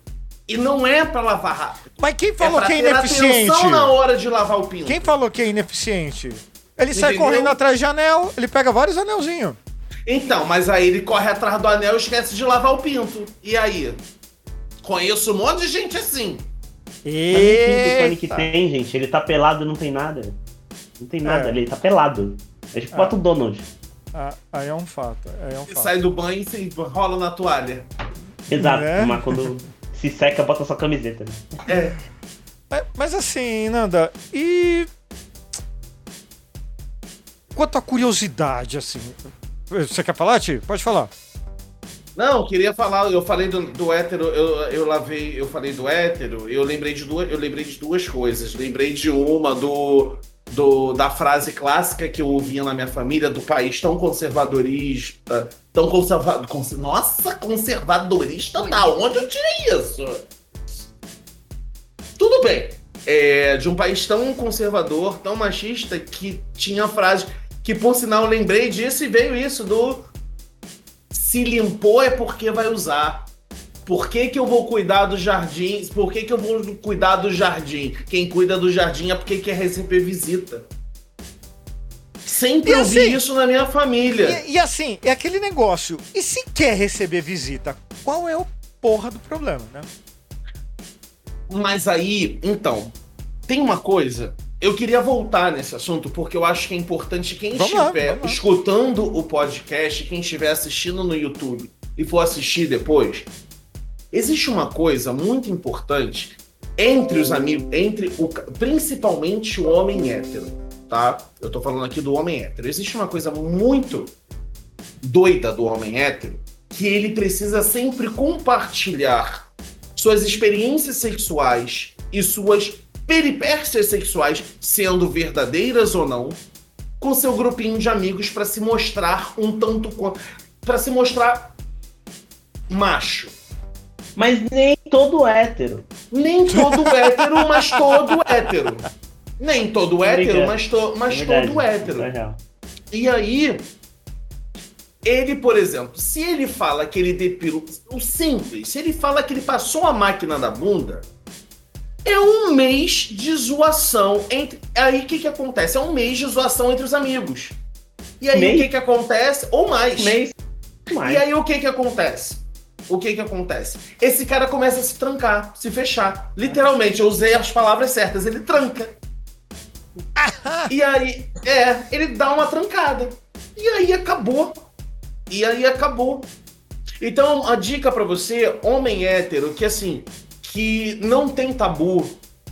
E não é para lavar rápido. Mas quem falou é que é ineficiente? na hora de lavar o pinto. Quem falou que é ineficiente? Ele sai correndo atrás de anel, ele pega vários anelzinhos. Então, mas aí ele corre atrás do anel e esquece de lavar o pinto. E aí? Conheço um monte de gente assim. Pinto o Eita. tem, gente. Ele tá pelado não tem nada. Não tem nada, É. ele tá pelado. É tipo Ah. bota o Donald. Ah, aí é um fato. Aí é um Você fato. sai do banho e você rola na toalha. Exato, Né? mas quando se seca, bota sua camiseta. né? É. Mas, mas assim, Nanda, e. Quanto à curiosidade, assim. Você quer falar, Ti? Pode falar. Não, queria falar, eu falei do, do hétero, eu, eu lavei, eu falei do hétero, eu lembrei de duas, eu lembrei de duas coisas. Lembrei de uma do, do da frase clássica que eu ouvia na minha família do país tão conservadorista, tão conservador, nossa, conservadorista, da onde eu tirei isso? Tudo bem. É, de um país tão conservador, tão machista, que tinha a frase que, por sinal, eu lembrei disso e veio isso do se limpou é porque vai usar. Por que, que eu vou cuidar do jardim? Por que, que eu vou cuidar do jardim? Quem cuida do jardim é porque quer receber visita. Sempre E ouvi assim- isso na minha família. E, e assim, é aquele negócio. E se quer receber visita, qual é o porra do problema, né? Mas aí, então, tem uma coisa. Eu queria voltar nesse assunto porque eu acho que é importante quem Vamos lá, estiver vamos lá. escutando o podcast, quem estiver assistindo no YouTube e for assistir depois, existe uma coisa muito importante entre os amigos, entre o, principalmente o homem hétero, tá? Eu tô falando aqui do homem hétero. Existe uma coisa muito doida do homem hétero que ele precisa sempre compartilhar suas experiências sexuais e suas peripécias sexuais, sendo verdadeiras ou não, com seu grupinho de amigos para se mostrar um tanto quanto. para se mostrar macho. Mas nem todo hétero. Nem todo hétero, mas todo hétero. Nem todo hétero, mas, to, mas É verdade, todo hétero. é. E aí, ele, por exemplo, se ele fala que ele depilou. O simples, se ele fala que ele passou a máquina da bunda, é um mês de zoação entre. Aí o que, que acontece? É um mês de zoação entre os amigos. E aí o que, que acontece? Ou mais. Mês. mais. E aí o que que acontece? O que que acontece? Esse cara começa a se trancar, se fechar. Literalmente, eu usei as palavras certas, ele tranca. e aí, é, ele dá uma trancada. E aí acabou. E aí acabou. Então, a dica pra você, homem hétero, que assim, que não tem tabu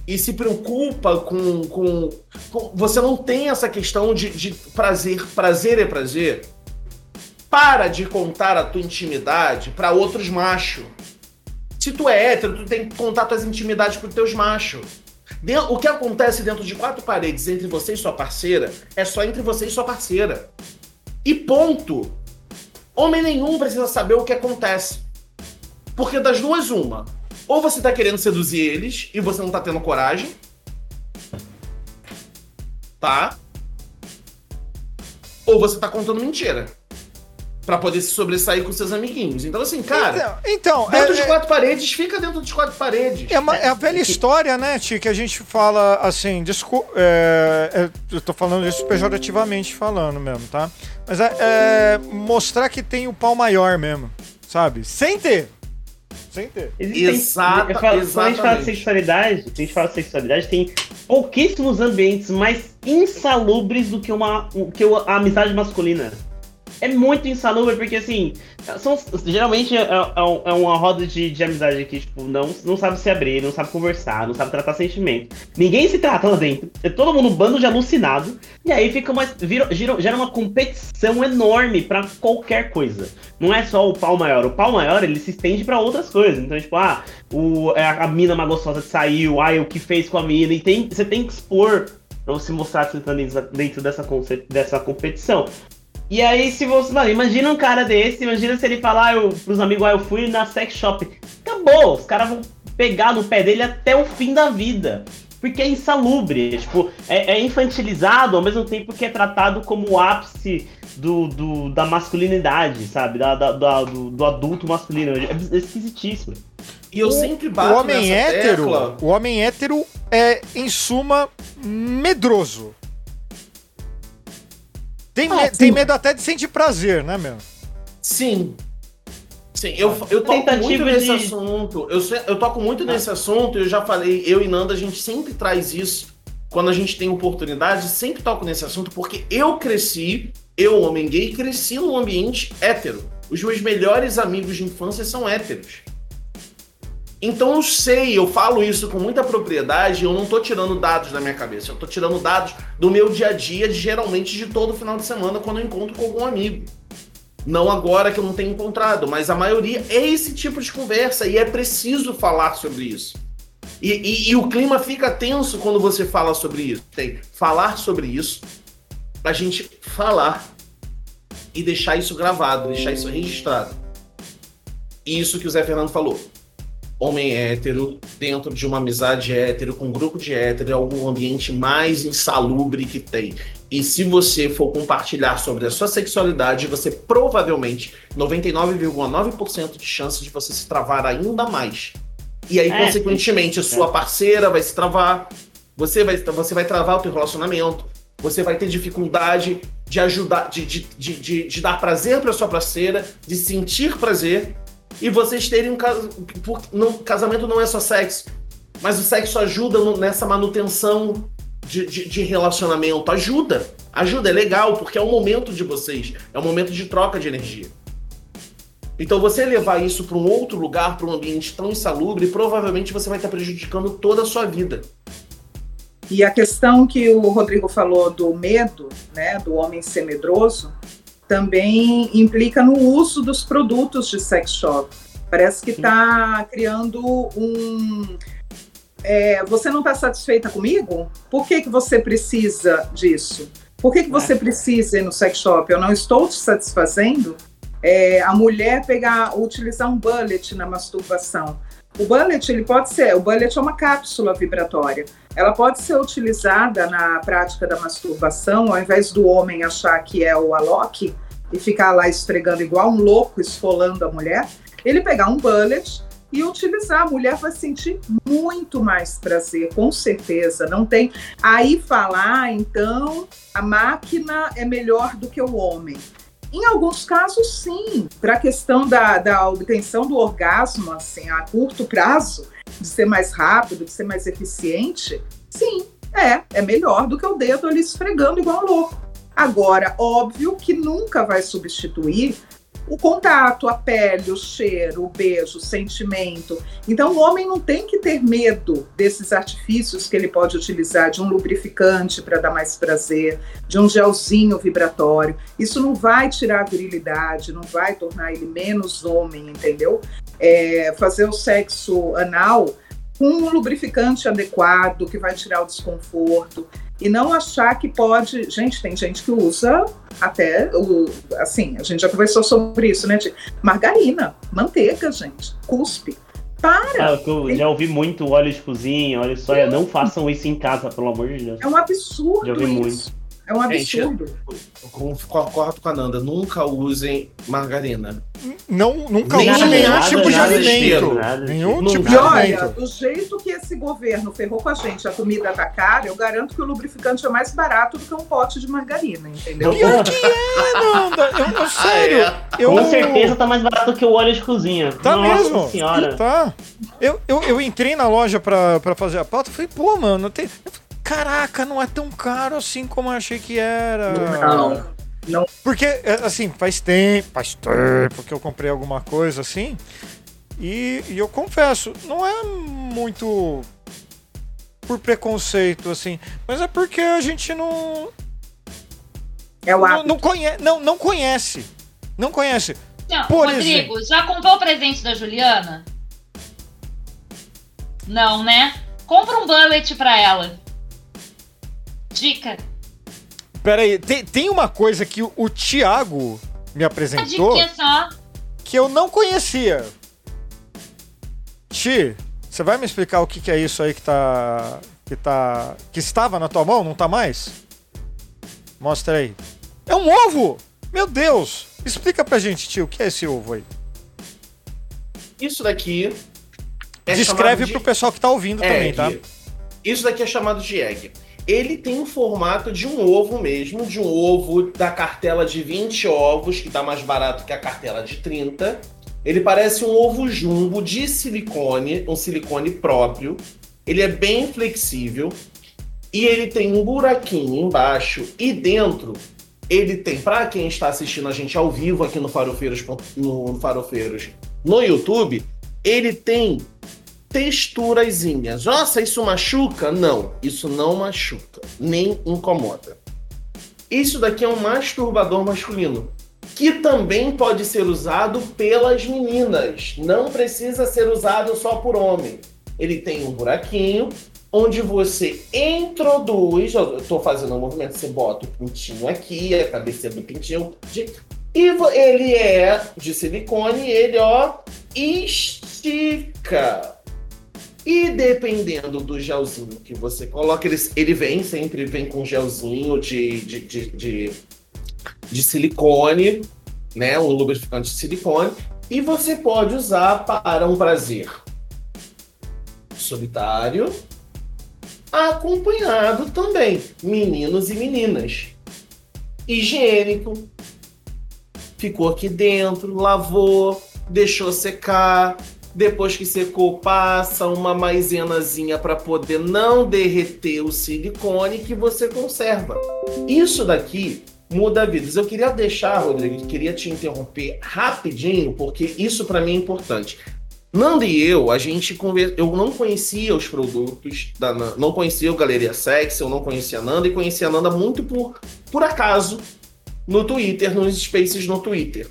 e se preocupa com. com, com- você não tem essa questão de, de prazer, prazer é prazer. Para de contar a tua intimidade pra outros machos. Se tu é hétero, tu tem que contar tuas intimidades pros teus machos. O que acontece dentro de quatro paredes entre você e sua parceira é só entre você e sua parceira. E ponto. Homem nenhum precisa saber o que acontece. Porque das duas, uma. Ou você tá querendo seduzir eles e você não tá tendo coragem. Tá? Ou você tá contando mentira. Pra poder se sobressair com seus amiguinhos. Então, assim, cara, então, então dentro é, de é- quatro paredes, fica dentro de quatro paredes. É, uma- é a velha história, né, Ti, que a gente fala assim, descu é, é, eu tô falando isso pejorativamente falando mesmo, tá? Mas é, é mostrar que tem o pau maior mesmo, sabe? Sem ter. Sem ter. Existem- Exata- eu falo- Quando a gente fala de sexualidade, a gente fala de sexualidade, tem pouquíssimos ambientes mais insalubres do que uma que a amizade masculina. É muito insalubre, porque assim, são, geralmente é, é é uma roda de, de amizade que, tipo, não, não sabe se abrir, não sabe conversar, não sabe tratar sentimento. Ninguém se trata lá dentro. É todo mundo um bando de alucinado. E aí fica uma. Vira, gira- gera uma competição enorme pra qualquer coisa. Não é só o pau maior. O pau maior ele se estende pra outras coisas. Então, tipo, ah, o, é a, a mina mais gostosa saiu, ah, o que fez com a mina. E tem, você tem que expor pra você mostrar que você tá dentro, dentro dessa, dessa competição. E aí, se você. Mano, imagina um cara desse, imagina se ele falar eu, pros amigos, ah, eu fui na sex shop. Acabou, os caras vão pegar no pé dele até o fim da vida. Porque é insalubre, é, tipo, é, é infantilizado ao mesmo tempo que é tratado como o ápice do, do- da masculinidade, sabe? Da, da- da- do, do adulto masculino. É esquisitíssimo. E eu O- sempre O bato homem nessa hétero, tecla. o homem hétero é, em suma, medroso. Tem, Ah, me- tem medo até de sentir prazer, né, meu? Sim. Sim, eu, eu toco Tentativa muito nesse de- assunto. Eu, eu toco muito nesse assunto, eu já falei, eu e Nanda, a gente sempre traz isso quando a gente tem oportunidade, sempre toco nesse assunto, porque eu cresci, eu, homem gay, cresci num ambiente hétero. Os meus melhores amigos de infância são héteros. Então eu sei, eu falo isso com muita propriedade, eu não tô tirando dados da minha cabeça, eu tô tirando dados do meu dia a dia, geralmente de todo final de semana, quando eu encontro com algum amigo. Não agora que eu não tenho encontrado, mas a maioria é esse tipo de conversa e é preciso falar sobre isso. E, e- e o clima fica tenso quando você fala sobre isso. Tem falar sobre isso, a gente falar e deixar isso gravado, deixar isso registrado. Isso que o Zé Fernando falou. Homem hétero, dentro de uma amizade hétero, com um grupo de hétero, é o ambiente mais insalubre que tem. E se você for compartilhar sobre a sua sexualidade, você provavelmente, 99,9% de chance de você se travar ainda mais. E aí, É. consequentemente, a sua parceira vai se travar, você vai, você vai travar o teu relacionamento, você vai ter dificuldade de ajudar, de, de, de, de, de dar prazer para sua parceira, de sentir prazer, e vocês terem um caso. Casamento não é só sexo, mas o sexo ajuda no- nessa manutenção de, de, de relacionamento. Ajuda. Ajuda, é legal, porque é o momento de vocês. É o momento de troca de energia. Então, você levar isso para um outro lugar, para um ambiente tão insalubre, provavelmente você vai estar prejudicando toda a sua vida. E a questão que o Rodrigo falou do medo, né, do homem ser medroso, também implica no uso dos produtos de sex shop. Parece que está criando um. é, você não está satisfeita comigo? Por que, que você precisa disso? Por que, que você precisa ir no sex shop? Eu não estou te satisfazendo? É, a mulher pegar, utilizar um bullet na masturbação. O bullet, ele pode ser, o bullet é uma cápsula vibratória. Ela pode ser utilizada na prática da masturbação, ao invés do homem achar que é o Alok e ficar lá esfregando igual um louco, esfolando a mulher, ele pegar um bullet e utilizar. A mulher vai sentir muito mais prazer, com certeza. Não tem. Aí falar, ah, então, a máquina é melhor do que o homem. Em alguns casos, sim. Para a questão da, da obtenção do orgasmo, assim, a curto prazo, de ser mais rápido, de ser mais eficiente, sim, é. É melhor do que o dedo ali esfregando igual um louco. Agora, óbvio que nunca vai substituir o contato, a pele, o cheiro, o beijo, o sentimento. Então, o homem não tem que ter medo desses artifícios que ele pode utilizar, de um lubrificante para dar mais prazer, de um gelzinho vibratório. Isso não vai tirar a virilidade, não vai tornar ele menos homem, entendeu? É, fazer o sexo anal com um lubrificante adequado, que vai tirar o desconforto. E não achar que pode. Gente, tem gente que usa até o. Assim, a gente já conversou sobre isso, né? De margarina, manteiga, gente, cuspe. Para! Ah, eu já ouvi muito óleo de cozinha, óleo de soia. Não façam isso em casa, pelo amor de Deus. É um absurdo Já ouvi isso. muito. É um Gente, absurdo. Eu concordo com a Nanda, nunca usem margarina. Não, nunca Nem use nada, nenhum nada, tipo de alimento. nada nenhum cheiro. tipo E de olha, alimento. do jeito que esse governo ferrou com a gente, a comida tá cara, eu garanto que o lubrificante é mais barato do que um pote de margarina, entendeu? Pior que é, Nanda. Eu, *laughs* eu, sério. Ah, Eu, Com certeza tá mais barato que o óleo de cozinha. Tá Nossa mesmo. senhora. Tá. Eu, eu, eu entrei na loja pra, pra fazer a pauta e falei, pô, mano, tem. eu falei, Caraca, não é tão caro assim como eu achei que era. Não. Porque, é, assim, faz tempo, faz tempo que eu comprei alguma coisa assim. E, e eu confesso, não é muito por preconceito, assim. Mas é porque a gente não. É o Não, hábito. não, conhe, não, não conhece. Não conhece. Não, Por Rodrigo, já comprou o presente da Juliana? Não, né? Compra um bullet pra ela. Dica. Pera aí, tem, tem uma coisa que o, o Thiago me apresentou dica só. que eu não conhecia. Ti, você vai me explicar o que, que é isso aí que tá. que tá. que estava na tua mão, não tá mais? Mostra aí. É um ovo! Meu Deus! Explica pra gente, tio, o que é esse ovo aí? Isso daqui. é Descreve chamado de pro pessoal que tá ouvindo também, egg. tá? Isso daqui é chamado de egg. Ele tem o formato de um ovo mesmo, de um ovo da cartela de 20 ovos, que tá mais barato que a cartela de 30. Ele parece um ovo jumbo de silicone, um silicone próprio. Ele é bem flexível e ele tem um buraquinho embaixo e dentro ele tem, para quem está assistindo a gente ao vivo aqui no Farofeiros, no Farofeiros no YouTube, ele tem texturazinhas. Nossa, isso machuca? Não, isso não machuca, nem incomoda. Isso daqui é um masturbador masculino, que também pode ser usado pelas meninas. Não precisa ser usado só por homem. Ele tem um buraquinho onde você introduz, eu estou fazendo um movimento, você bota o pintinho aqui, a cabeça do pintinho, e ele é de silicone, ele ó estica. E dependendo do gelzinho que você coloca, ele, ele vem, sempre vem com gelzinho de, de, de, de, de silicone, né? Um lubrificante de silicone. E você pode usar para um prazer solitário, acompanhado também, meninos e meninas. Higiênico. Ficou aqui dentro, lavou, deixou secar, depois que secou, passa uma maizenazinha para poder não derreter o silicone que você conserva. Isso daqui muda vidas. Eu queria deixar, Rodrigo, queria te interromper rapidinho, porque isso para mim é importante. Nanda e eu, a gente conver... eu não conhecia os produtos da Nanda, não conhecia o Galeria Sex, eu não conhecia a Nanda e conhecia a Nanda muito por, por acaso no Twitter, nos spaces no Twitter.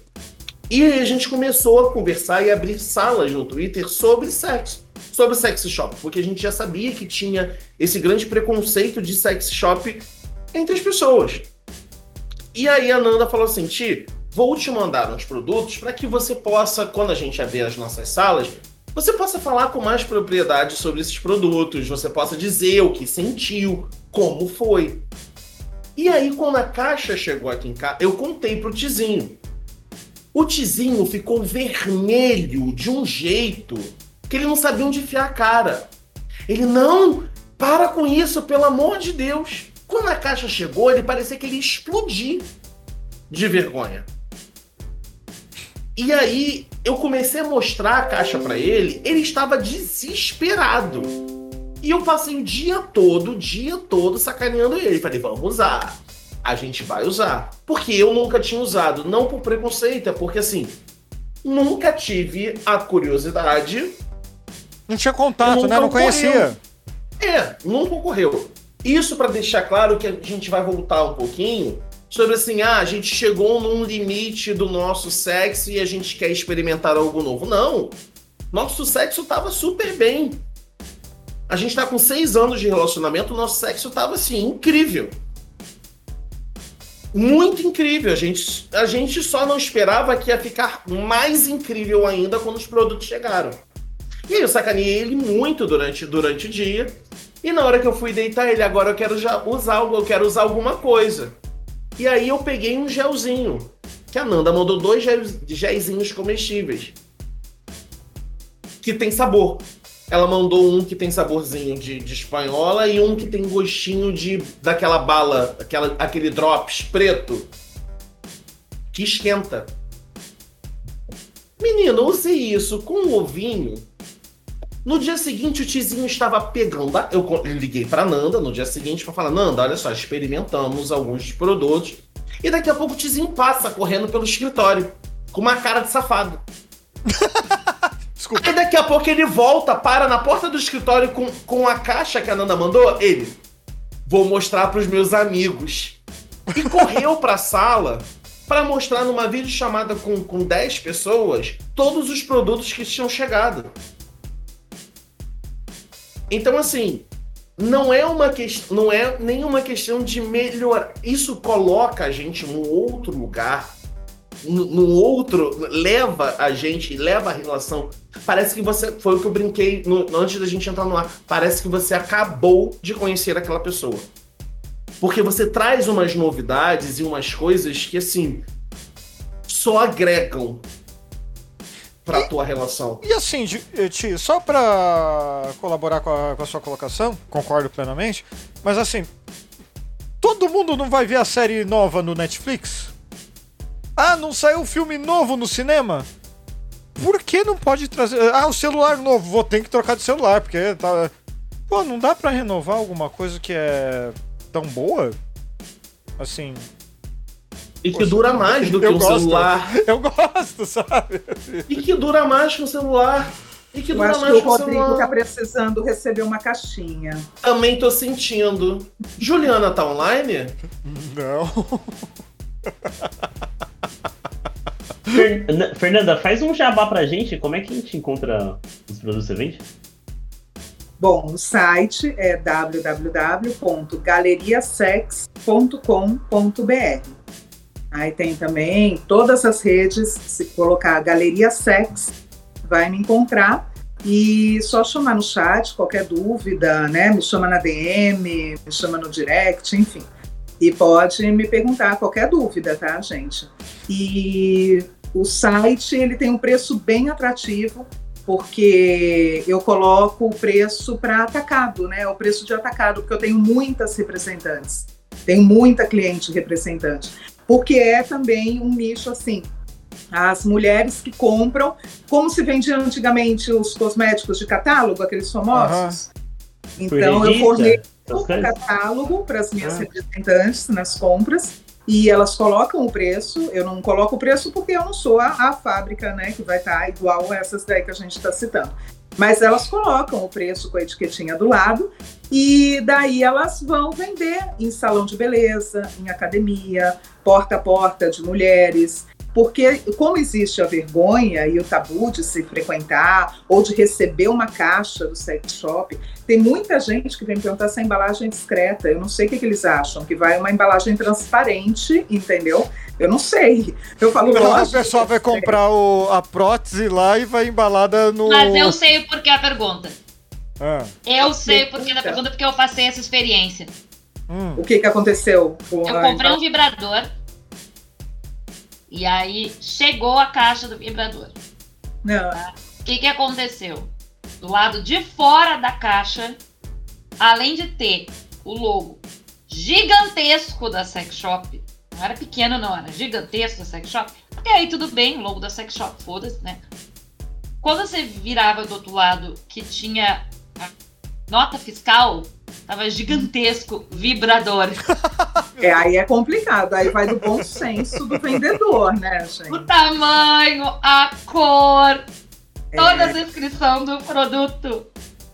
E aí a gente começou a conversar e abrir salas no Twitter sobre sexo, sobre sex shop, porque a gente já sabia que tinha esse grande preconceito de sex shop entre as pessoas. E aí a Nanda falou assim: Ti, vou te mandar uns produtos para que você possa, quando a gente abrir as nossas salas, você possa falar com mais propriedade sobre esses produtos, você possa dizer o que sentiu, como foi. E aí, quando a caixa chegou aqui em casa, eu contei pro Tizinho. O Tizinho ficou vermelho de um jeito que ele não sabia onde enfiar a cara. Ele, não, para com isso, pelo amor de Deus. Quando a caixa chegou, ele parecia que ele explodir de vergonha. E aí eu comecei a mostrar a caixa para ele, ele estava desesperado. E eu passei o dia todo, o dia todo sacaneando ele. Falei, vamos usar a gente vai usar. Porque eu nunca tinha usado, não por preconceito, é porque assim, nunca tive a curiosidade. Não tinha contato, né? Não conhecia. É, nunca ocorreu. Isso para deixar claro que a gente vai voltar um pouquinho sobre assim, ah, a gente chegou num limite do nosso sexo e a gente quer experimentar algo novo. Não. Nosso sexo tava super bem. A gente tá com seis anos de relacionamento, nosso sexo tava assim, incrível muito incrível. A gente, a gente só não esperava que ia ficar mais incrível ainda quando os produtos chegaram. E aí eu sacaneei ele muito durante, durante o dia. E na hora que eu fui deitar ele, agora eu quero já usar algo, eu quero usar alguma coisa. E aí eu peguei um gelzinho. Que a Nanda mandou dois gelzinhos comestíveis. Que tem sabor. Ela mandou um que tem saborzinho de, de espanhola e um que tem gostinho de daquela bala, aquela, aquele drops preto que esquenta. Menino, usei isso com um ovinho. No dia seguinte, o tizinho estava pegando. Eu liguei para Nanda no dia seguinte para falar: Nanda, olha só, experimentamos alguns produtos. E daqui a pouco o tizinho passa correndo pelo escritório com uma cara de safado. *laughs* Desculpa. Aí daqui a pouco ele volta, para na porta do escritório com, com a caixa que a Nanda mandou. Ele, vou mostrar para os meus amigos. E correu para a sala para mostrar numa videochamada com, com 10 pessoas todos os produtos que tinham chegado. Então, assim, não é uma questão, não é nenhuma questão de melhorar. Isso coloca a gente num outro lugar no outro leva a gente, leva a relação. Parece que você. Foi o que eu brinquei no, antes da gente entrar no ar. Parece que você acabou de conhecer aquela pessoa. Porque você traz umas novidades e umas coisas que, assim, só agregam pra e, tua relação. E assim, Ti, só pra colaborar com a, com a sua colocação, concordo plenamente, mas assim, todo mundo não vai ver a série nova no Netflix? Ah, não saiu um filme novo no cinema? por que não pode trazer. Ah, o celular novo, vou ter que trocar de celular, porque tá. Pô, não dá pra renovar alguma coisa que é tão boa? Assim. E que Poxa, dura mais do que o gosto. celular. Eu gosto, *laughs* sabe? E que dura mais que o celular. E que Eu dura acho que mais o que o Rodrigo celular. tá precisando receber uma caixinha. Também tô sentindo. Juliana tá online? Não. Fer- Fernanda, faz um jabá pra gente. Como é que a gente encontra os produtos que você vende? Bom, o site é www.galeriasex.com.br. Aí tem também todas as redes, se colocar Galeria Sex, vai me encontrar. E só chamar no chat, qualquer dúvida, né? Me chama na DM, me chama no direct, enfim. E pode me perguntar qualquer dúvida, tá, gente? E o site, ele tem um preço bem atrativo, porque eu coloco o preço para atacado, né? O preço de atacado, porque eu tenho muitas representantes, tenho muita cliente representante, porque é também um nicho assim. As mulheres que compram, como se vendia antigamente os cosméticos de catálogo, aqueles famosos. Então eu revista? Essas o catálogo para as minhas Ah. representantes nas compras e elas colocam o preço. Eu não coloco o preço porque eu não sou a, a fábrica, né, que vai estar igual essas daí que a gente está citando. Mas elas colocam o preço com a etiquetinha do lado e daí elas vão vender em salão de beleza, em academia, porta a porta de mulheres. Porque, como existe a vergonha e o tabu de se frequentar ou de receber uma caixa do sex shop, tem muita gente que vem me perguntar se a embalagem é discreta. Eu não sei o que, que eles acham, que vai uma embalagem transparente, entendeu? Eu não sei. Eu falo, Então a lógico pessoa que vai é comprar o- a prótese lá e vai embalada no. Mas eu sei por que a pergunta. Ah, Eu sei por que da Pergunta. porque eu passei essa experiência. hum. O que, que aconteceu? com Eu a comprei um vibrador. E aí chegou a caixa do vibrador. Não, O que, que aconteceu? Do lado de fora da caixa, além de ter o logo gigantesco da sex shop, não era pequeno, não, era gigantesco da sex shop. Até aí tudo bem, o logo da sex shop, foda-se, né? Quando você virava do outro lado que tinha a nota fiscal, tava gigantesco vibrador. *laughs* é, aí é complicado. Aí vai do bom senso do vendedor, né, O gente? tamanho, a cor, toda É, a descrição do produto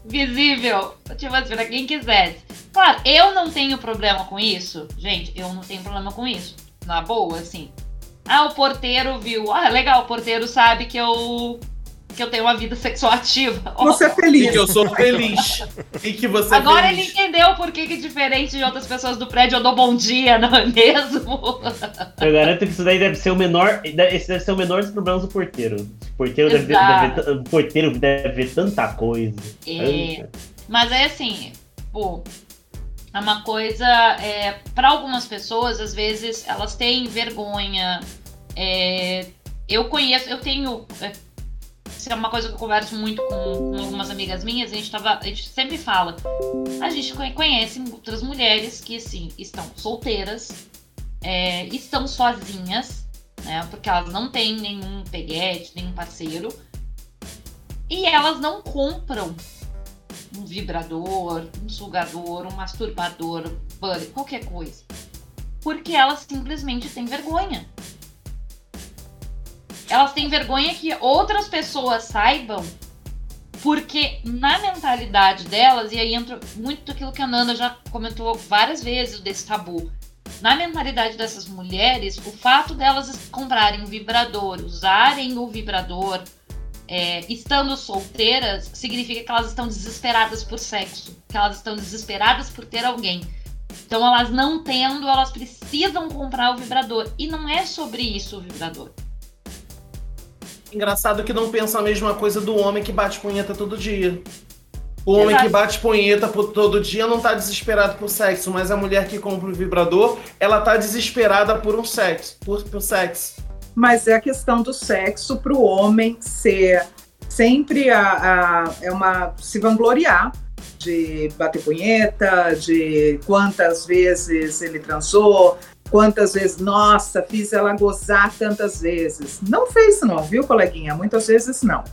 visível. Tipo assim, pra quem quisesse. Claro, eu não tenho problema com isso. Gente, eu não tenho problema com isso. Na boa, assim. Ah, o porteiro viu. Ah, legal, o porteiro sabe que eu. Que eu tenho uma vida sexual ativa. Você é E feliz. que eu sou feliz. E que você é Agora feliz. ele entendeu por que, que diferente de outras pessoas do prédio eu dou bom dia, *laughs* não é mesmo? Eu garanto que isso daí deve ser o menor. Esse deve ser o menor dos problemas do porteiro. O porteiro, deve, Exato. deve o porteiro deve ver tanta coisa. É, mas é assim, pô, é uma coisa. É, para algumas pessoas, às vezes, elas têm vergonha. é, eu conheço, eu tenho. Isso é uma coisa que eu converso muito com, com algumas amigas minhas, a gente, tava, a gente sempre fala. A gente conhe- conhece outras mulheres que, assim, estão solteiras, é, estão sozinhas, né? Porque elas não têm nenhum peguete, nenhum parceiro. E elas não compram um vibrador, um sugador, um masturbador, qualquer coisa. Porque elas simplesmente têm vergonha. Elas têm vergonha que outras pessoas saibam, porque na mentalidade delas, e aí entra muito aquilo que a Nanda já comentou várias vezes desse tabu. Na mentalidade dessas mulheres, o fato delas comprarem um vibrador, usarem o vibrador, é, estando solteiras, significa que elas estão desesperadas por sexo, que elas estão desesperadas por ter alguém. Então, elas não tendo, elas precisam comprar o vibrador. E não é sobre isso o vibrador. Engraçado que não pensa a mesma coisa do homem que bate punheta todo dia. O homem Exato. que bate punheta por todo dia não tá desesperado por sexo, mas a mulher que compra o vibrador, ela tá desesperada por um sexo, por, por sexo. Mas é a questão do sexo para o homem ser sempre a, a- é uma se vangloriar de bater punheta, de quantas vezes ele transou, quantas vezes, nossa, fiz ela gozar tantas vezes. Não fez não, viu, coleguinha? Muitas vezes não.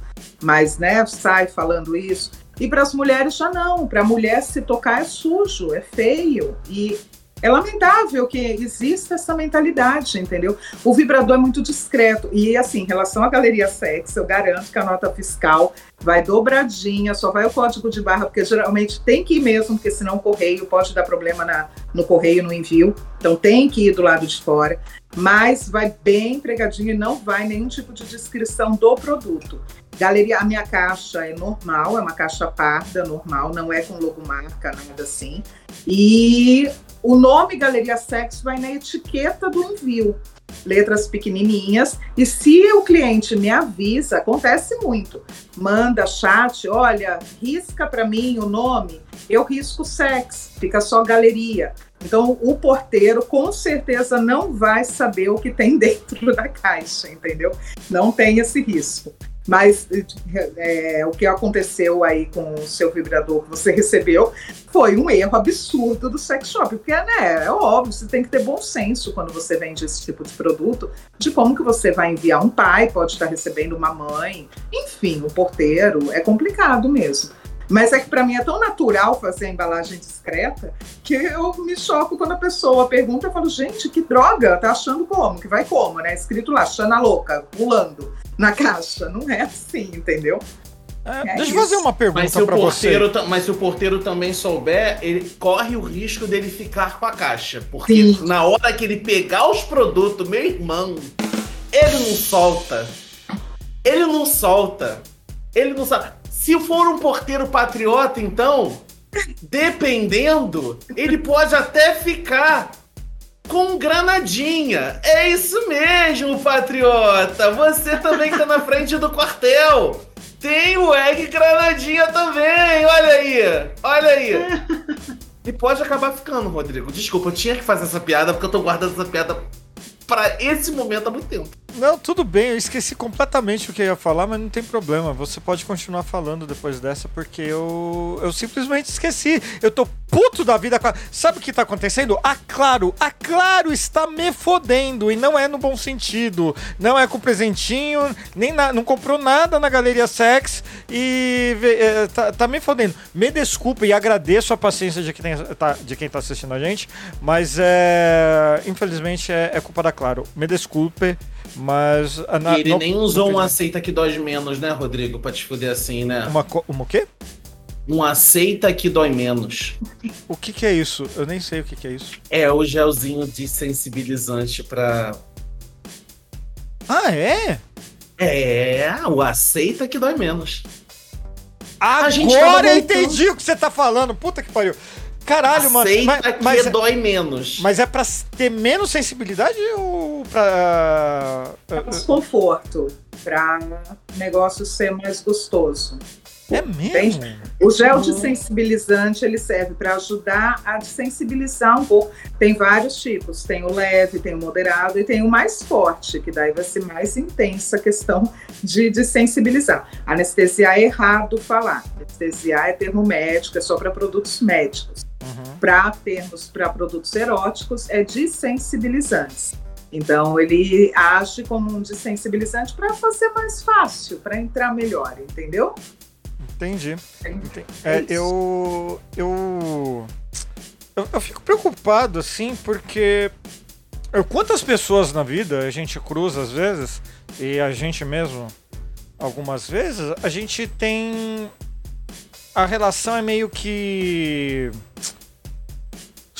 Mas, né, sai falando isso. E para as mulheres já não. Para a mulher se tocar é sujo, é feio. E é lamentável que exista essa mentalidade, entendeu? O vibrador é muito discreto. E, assim, em relação à galeria sex, eu garanto que a nota fiscal vai dobradinha, só vai o código de barra, porque geralmente tem que ir mesmo, porque senão o correio pode dar problema na, no correio, no envio. Então tem que ir do lado de fora. Mas vai bem pregadinho e não vai nenhum tipo de descrição do produto. Galeria, a minha caixa é normal, é uma caixa parda, normal, não é com logomarca, nada assim. E o nome Galeria Sex vai na etiqueta do envio, letras pequenininhas. E se o cliente me avisa, acontece muito, manda chat, olha, risca para mim o nome, eu risco sex, fica só galeria. Então, o porteiro com certeza não vai saber o que tem *laughs* dentro da caixa, entendeu? Não tem esse risco. Mas é, o que aconteceu aí com o seu vibrador que você recebeu foi um erro absurdo do sex shop, porque né, é óbvio, você tem que ter bom senso quando você vende esse tipo de produto, de como que você vai enviar um pai, pode estar recebendo uma mãe, enfim, o porteiro, é complicado mesmo. Mas é que para mim é tão natural fazer a embalagem discreta que eu me choco quando a pessoa pergunta, eu falo, gente, que droga, tá achando como? Que vai como, né? Escrito lá, Xana louca, pulando na caixa. Não é assim, entendeu? É, é deixa eu fazer uma pergunta para você. Mas se o porteiro também souber, ele corre o risco dele ficar com a caixa. Porque Sim. na hora que ele pegar os produtos, meu irmão, ele não solta. Ele não solta. Ele não sabe. Se for um porteiro patriota, então, dependendo, ele pode até ficar com granadinha. É isso mesmo, patriota. Você também tá na frente do quartel. Tem o egg granadinha também. Olha aí. Olha aí. E pode acabar ficando, Rodrigo. Desculpa, eu tinha que fazer essa piada porque eu tô guardando essa piada para esse momento há muito tempo. Não, tudo bem, eu esqueci completamente o que eu ia falar, mas não tem problema. Você pode continuar falando depois dessa, porque eu, eu simplesmente esqueci. Eu tô puto da vida. Sabe o que tá acontecendo? A Claro, a Claro está me fodendo. E não é no bom sentido. Não é com presentinho, nem na, não comprou nada na Galeria Sex e é, tá, tá, me fodendo. Me desculpe e agradeço a paciência de quem, tá, de quem tá assistindo a gente, mas é, infelizmente é, é culpa da Claro. Me desculpe. Mas. Na, e ele no, nem usou um aceita que dói menos, né, Rodrigo? Pra te fuder assim, né? Uma, uma o quê? Um aceita que dói menos. O que, que é isso? Eu nem sei o que, que é isso. É o gelzinho de sensibilizante pra. Ah, é? É, o aceita que dói menos. Agora eu entendi o que você tá falando. Puta que pariu. Caralho, Aceita mano. Mas, mas é, dói menos. Mas é pra ter menos sensibilidade ou pra. Pra desconforto. Pra negócio ser mais gostoso. É mesmo? O gel de sensibilizante ele serve para ajudar a desensibilizar um pouco. Tem vários tipos, tem o leve, tem o moderado e tem o mais forte, que daí vai ser mais intensa a questão de, de sensibilizar. Anestesiar é errado falar. Anestesiar é termo médico, é só para produtos médicos. Para termos para produtos eróticos, é desensibilizantes. Então, ele age como um desensibilizante para fazer mais fácil, para entrar melhor, entendeu? Entendi. É, é eu, eu, eu, eu. fico preocupado, assim, porque. Quantas pessoas na vida a gente cruza às vezes, e a gente mesmo algumas vezes, a gente tem. A relação é meio que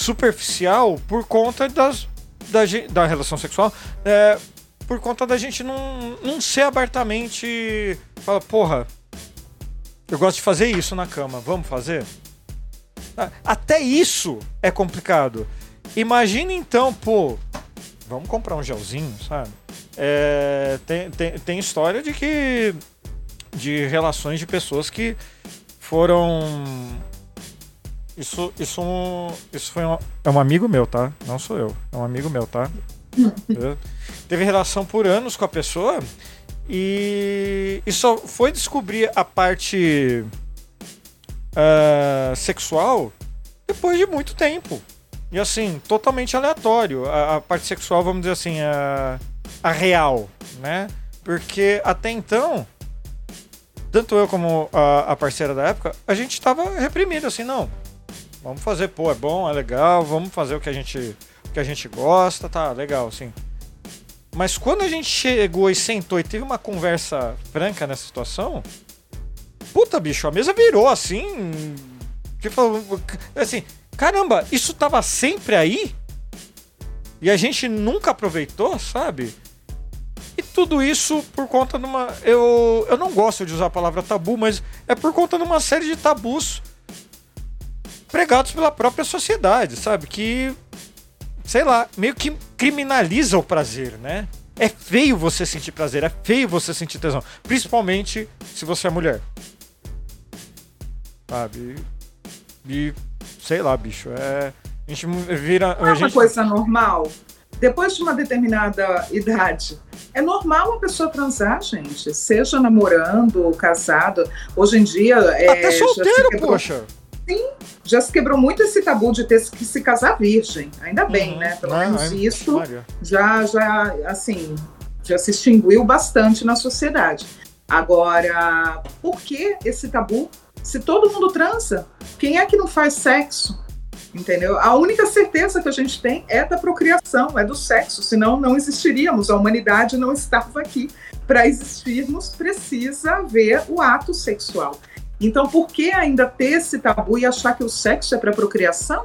superficial por conta das, da, da relação sexual, é, por conta da gente não, não ser abertamente. Fala, porra, eu gosto de fazer isso na cama, vamos fazer? Ah, até isso é complicado. Imagina então, pô, vamos comprar um gelzinho, sabe? É, tem, tem, tem história de que. de relações de pessoas que foram isso, isso, isso foi um, é um amigo meu, tá? Não sou eu. É um amigo meu, tá? *laughs* teve relação por anos com a pessoa e, e só foi descobrir a parte uh, sexual depois de muito tempo. E assim, totalmente aleatório. A, a parte sexual, vamos dizer assim, a, a real, né? Porque até então, tanto eu como a, a parceira da época, a gente estava reprimido, assim, não. Vamos fazer, pô, é bom, é legal, vamos fazer o que a gente, o que a gente gosta, tá, legal, assim. Mas quando a gente chegou e sentou e teve uma conversa franca nessa situação, puta, bicho, a mesa virou assim. Falou, assim, caramba, isso tava sempre aí? E a gente nunca aproveitou, sabe? E tudo isso por conta de uma. Eu, eu não gosto de usar a palavra tabu, mas é por conta de uma série de tabus pregados pela própria sociedade, sabe? Que, sei lá, meio que criminaliza o prazer, né? É feio você sentir prazer, é feio você sentir tesão. Principalmente se você é mulher. Sabe? E, sei lá, bicho, é. A gente vira. Não é gente... uma coisa normal. Depois de uma determinada idade, é normal uma pessoa transar, gente. Seja namorando casado. Hoje em dia. É, Até solteiro, quebrou- poxa. Já se quebrou muito esse tabu de ter que se casar virgem. Ainda bem, Uhum. né? Pelo Não, menos é- isso Maria. já, já, assim, já se extinguiu bastante na sociedade. Agora, por que esse tabu? Se todo mundo transa, quem é que não faz sexo? Entendeu? A única certeza que a gente tem é da procriação, é do sexo, senão não existiríamos, a humanidade não estava aqui. Para existirmos, precisa haver o ato sexual. Então, por que ainda ter esse tabu e achar que o sexo é para procriação?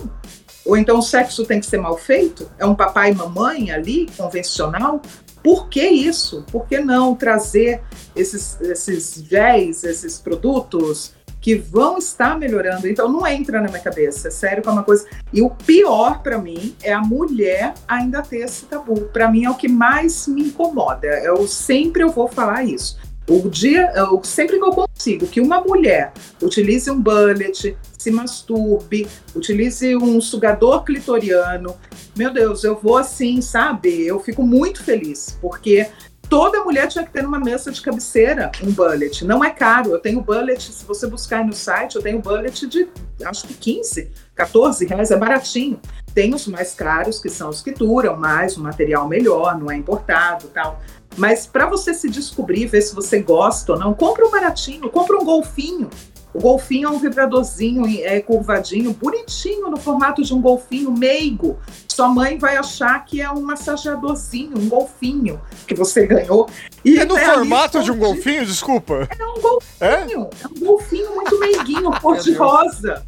Ou então o sexo tem que ser mal feito? É um papai e mamãe ali, convencional? Por que isso? Por que não trazer esses, esses géis, esses produtos que vão estar melhorando? Então não entra na minha cabeça, é sério que é uma coisa. E o pior para mim é a mulher ainda ter esse tabu. Para mim é o que mais me incomoda. Eu sempre eu vou falar isso. O dia, eu, sempre que eu consigo que uma mulher utilize um bullet, se masturbe, utilize um sugador clitoriano, meu Deus, eu vou assim, sabe? Eu fico muito feliz, porque toda mulher tinha que ter numa mesa de cabeceira um bullet. Não é caro, eu tenho bullet, se você buscar no site, eu tenho bullet de acho que 15, 14 reais, é baratinho. Tem os mais caros, que são os que duram mais, um material melhor, não é importado tal. Mas para você se descobrir, ver se você gosta ou não, compra um baratinho, compra um golfinho. O golfinho é um vibradorzinho é, curvadinho, bonitinho, no formato de um golfinho meigo. Sua mãe vai achar que é um massageadorzinho, um golfinho que você ganhou. E É no ali formato de um golfinho, desculpa. É um golfinho, É? é um golfinho muito meiguinho, *laughs* cor de rosa.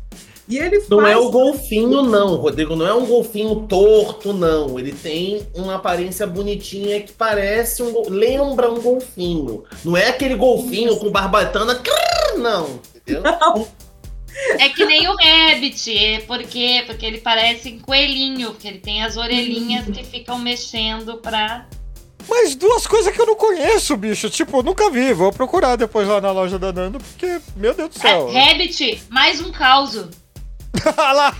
E ele Não faz é o golfinho, não, Rodrigo. Não é um golfinho torto, não. Ele tem uma aparência bonitinha que parece um. lembra um golfinho. Não é aquele golfinho com barbatana. Não, entendeu? É que nem o Rabbit. é Por quê? Porque ele parece um coelhinho, porque ele tem as orelhinhas que ficam mexendo pra. Mas duas coisas que eu não conheço, bicho. Tipo, nunca vi. Vou procurar depois lá na loja da Nando, porque, meu Deus do É, céu. Rabbit, mais um caos. Lá.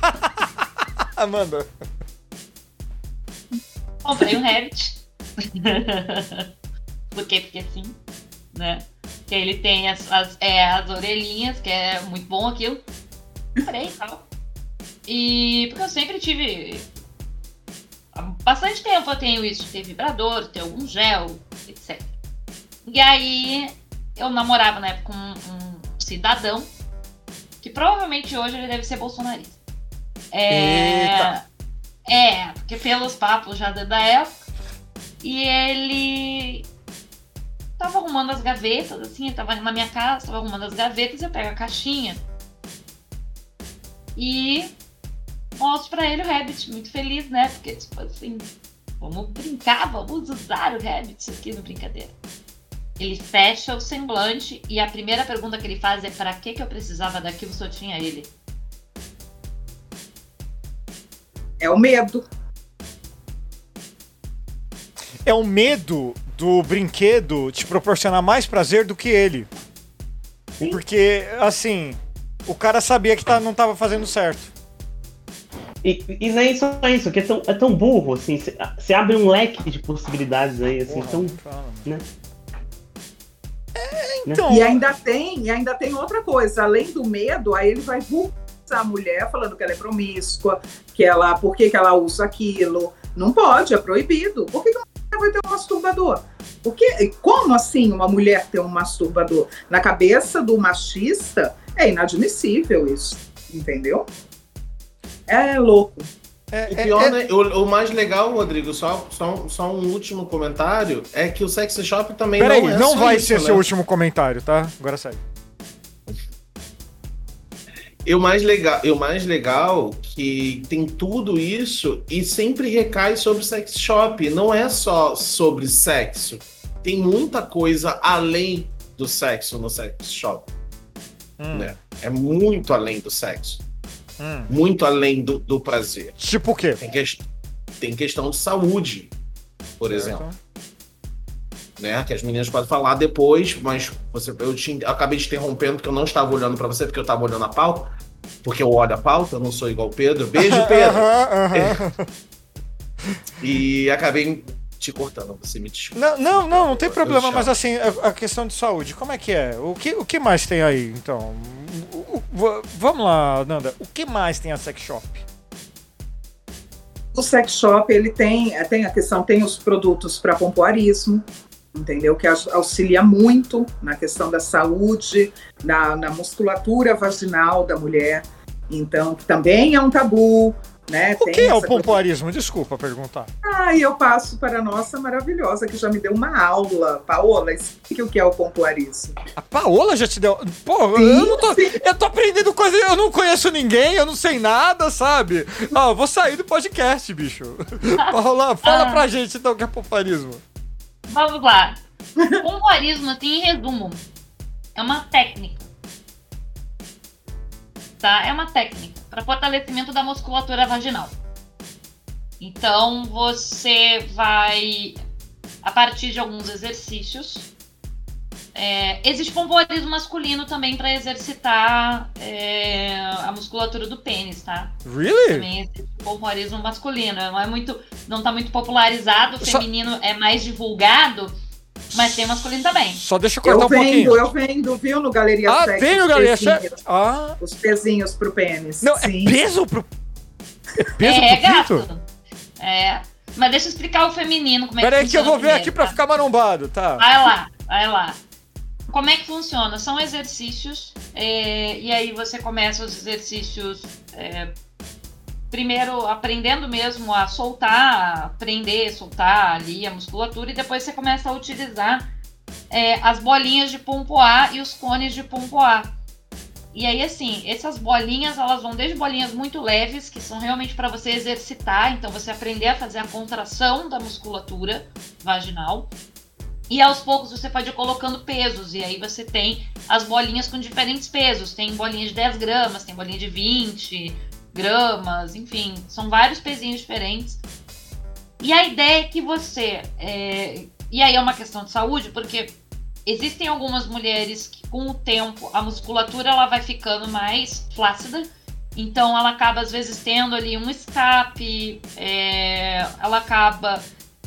*laughs* Amanda. Comprei um Rabbit. *laughs* Por quê? Porque sim, né? Que ele tem as, as, é, as orelhinhas, que é muito bom aquilo. Comprei e tal. E porque eu sempre tive. Há bastante tempo eu tenho isso, ter vibrador, ter algum gel, etc. E aí eu namorava na época com um, um cidadão que provavelmente hoje ele deve ser bolsonarista. É, Eita. é, porque pelos papos já da época. E ele tava arrumando as gavetas, assim, ele tava na minha casa, tava arrumando as gavetas, eu pego a caixinha e mostro pra ele o Rabbit, muito feliz, né? Porque, tipo assim, vamos brincar, vamos usar o Rabbit aqui no brincadeira. Ele fecha o semblante e a primeira pergunta que ele faz é pra que que eu precisava daquilo se eu tinha ele? É o medo. É o medo do brinquedo te proporcionar mais prazer do que ele. Porque, assim, o cara sabia que tá, não tava fazendo certo. E, e não é só isso, que é tão, é tão burro, assim. Você abre um leque de possibilidades aí, assim, Porra, tão. né? É, então. E ainda tem, e ainda tem outra coisa. Além do medo, aí ele vai vulgar a mulher falando que ela é promíscua, que ela, por que, que ela usa aquilo. Não pode, é proibido. Por que, que uma mulher vai ter um masturbador? O que, como assim uma mulher ter um masturbador? Na cabeça do machista é inadmissível isso, entendeu? É louco. É, O é- pior, é- né? O, o mais legal, Rodrigo, só, só, um- só um último comentário, é que o sex shop também Peraí, não é não vai isso, ser né? seu último comentário, tá? Agora segue. E o mais legal, e o mais legal que tem tudo isso e sempre recai sobre sex shop. Não é só sobre sexo. Tem muita coisa além do sexo no sex shop. Hum, Né? É muito além do sexo. Hum. Muito além do, do prazer. Tipo o quê? Tem, ques- tem questão de saúde, por exemplo. né? Que as meninas podem falar depois, mas você, eu, te, eu acabei te interrompendo porque eu não estava olhando para você, porque eu estava olhando a pauta. Porque eu olho a pauta, eu não sou igual o Pedro. Beijo, *laughs* Pedro! *laughs* E acabei te cortando, você me desculpa. Não, não, não, não tem problema, mas assim, a, a questão de saúde, como é que é? O que, o que mais tem aí, então? O- o- v- vamos lá, Nanda, o que mais tem a sex shop? O sex shop, ele tem, tem a questão, tem os produtos para pompoarismo, entendeu? Que aux- auxilia muito na questão da saúde, na, na musculatura vaginal da mulher. Então, que também é um tabu, né? O Tem que é o pompoarismo? Desculpa perguntar. Ah, e eu passo para a nossa maravilhosa, que já me deu uma aula. Paola, explique o que é o pompoarismo. A Paola já te deu. Pô, Sim, eu não tô. Eu tô aprendendo coisa. Eu não conheço ninguém, eu não sei nada, sabe? Ah, eu vou sair do podcast, bicho. *laughs* Paola, fala Ah. pra gente então o que é pompoarismo. Vamos lá. Pompoarismo, assim, em resumo, é uma técnica. Tá? É uma técnica para fortalecimento da musculatura vaginal. Então, você vai, a partir de alguns exercícios, é, existe pompoarismo masculino também para exercitar é, a musculatura do pênis, tá? Really? Também existe pompoarismo masculino. Não é muito, não tá muito popularizado. O Só- feminino é mais divulgado, mas tem masculino também. Só deixa eu cortar Eu um pouquinho. vendo, eu vendo, viu, no Galeria Ah, Sex, tem o os galera. pezinhos, Ah, Os pezinhos pro pênis. não, Sim. é peso pro. É peso é, pro pinto? gato. É. Mas deixa eu explicar o feminino como é Pera que aí que eu vou ver aqui primeiro, pra tá? ficar marombado, tá? Vai lá, vai lá. Como é que funciona? São exercícios, é, e aí você começa os exercícios é, primeiro aprendendo mesmo a soltar, a prender, soltar ali a musculatura, e depois você começa a utilizar é, as bolinhas de pompoar e os cones de pompoar. E aí, assim, essas bolinhas, elas vão desde bolinhas muito leves, que são realmente para você exercitar, então você aprender a fazer a contração da musculatura vaginal. E aos poucos você pode ir colocando pesos, e aí você tem as bolinhas com diferentes pesos. Tem bolinha de 10 gramas, tem bolinha de 20 gramas, enfim, são vários pezinhos diferentes. E a ideia é que você. é, E aí é uma questão de saúde, porque existem algumas mulheres que com o tempo a musculatura ela vai ficando mais flácida. Então ela acaba às vezes tendo ali um escape, é, ela acaba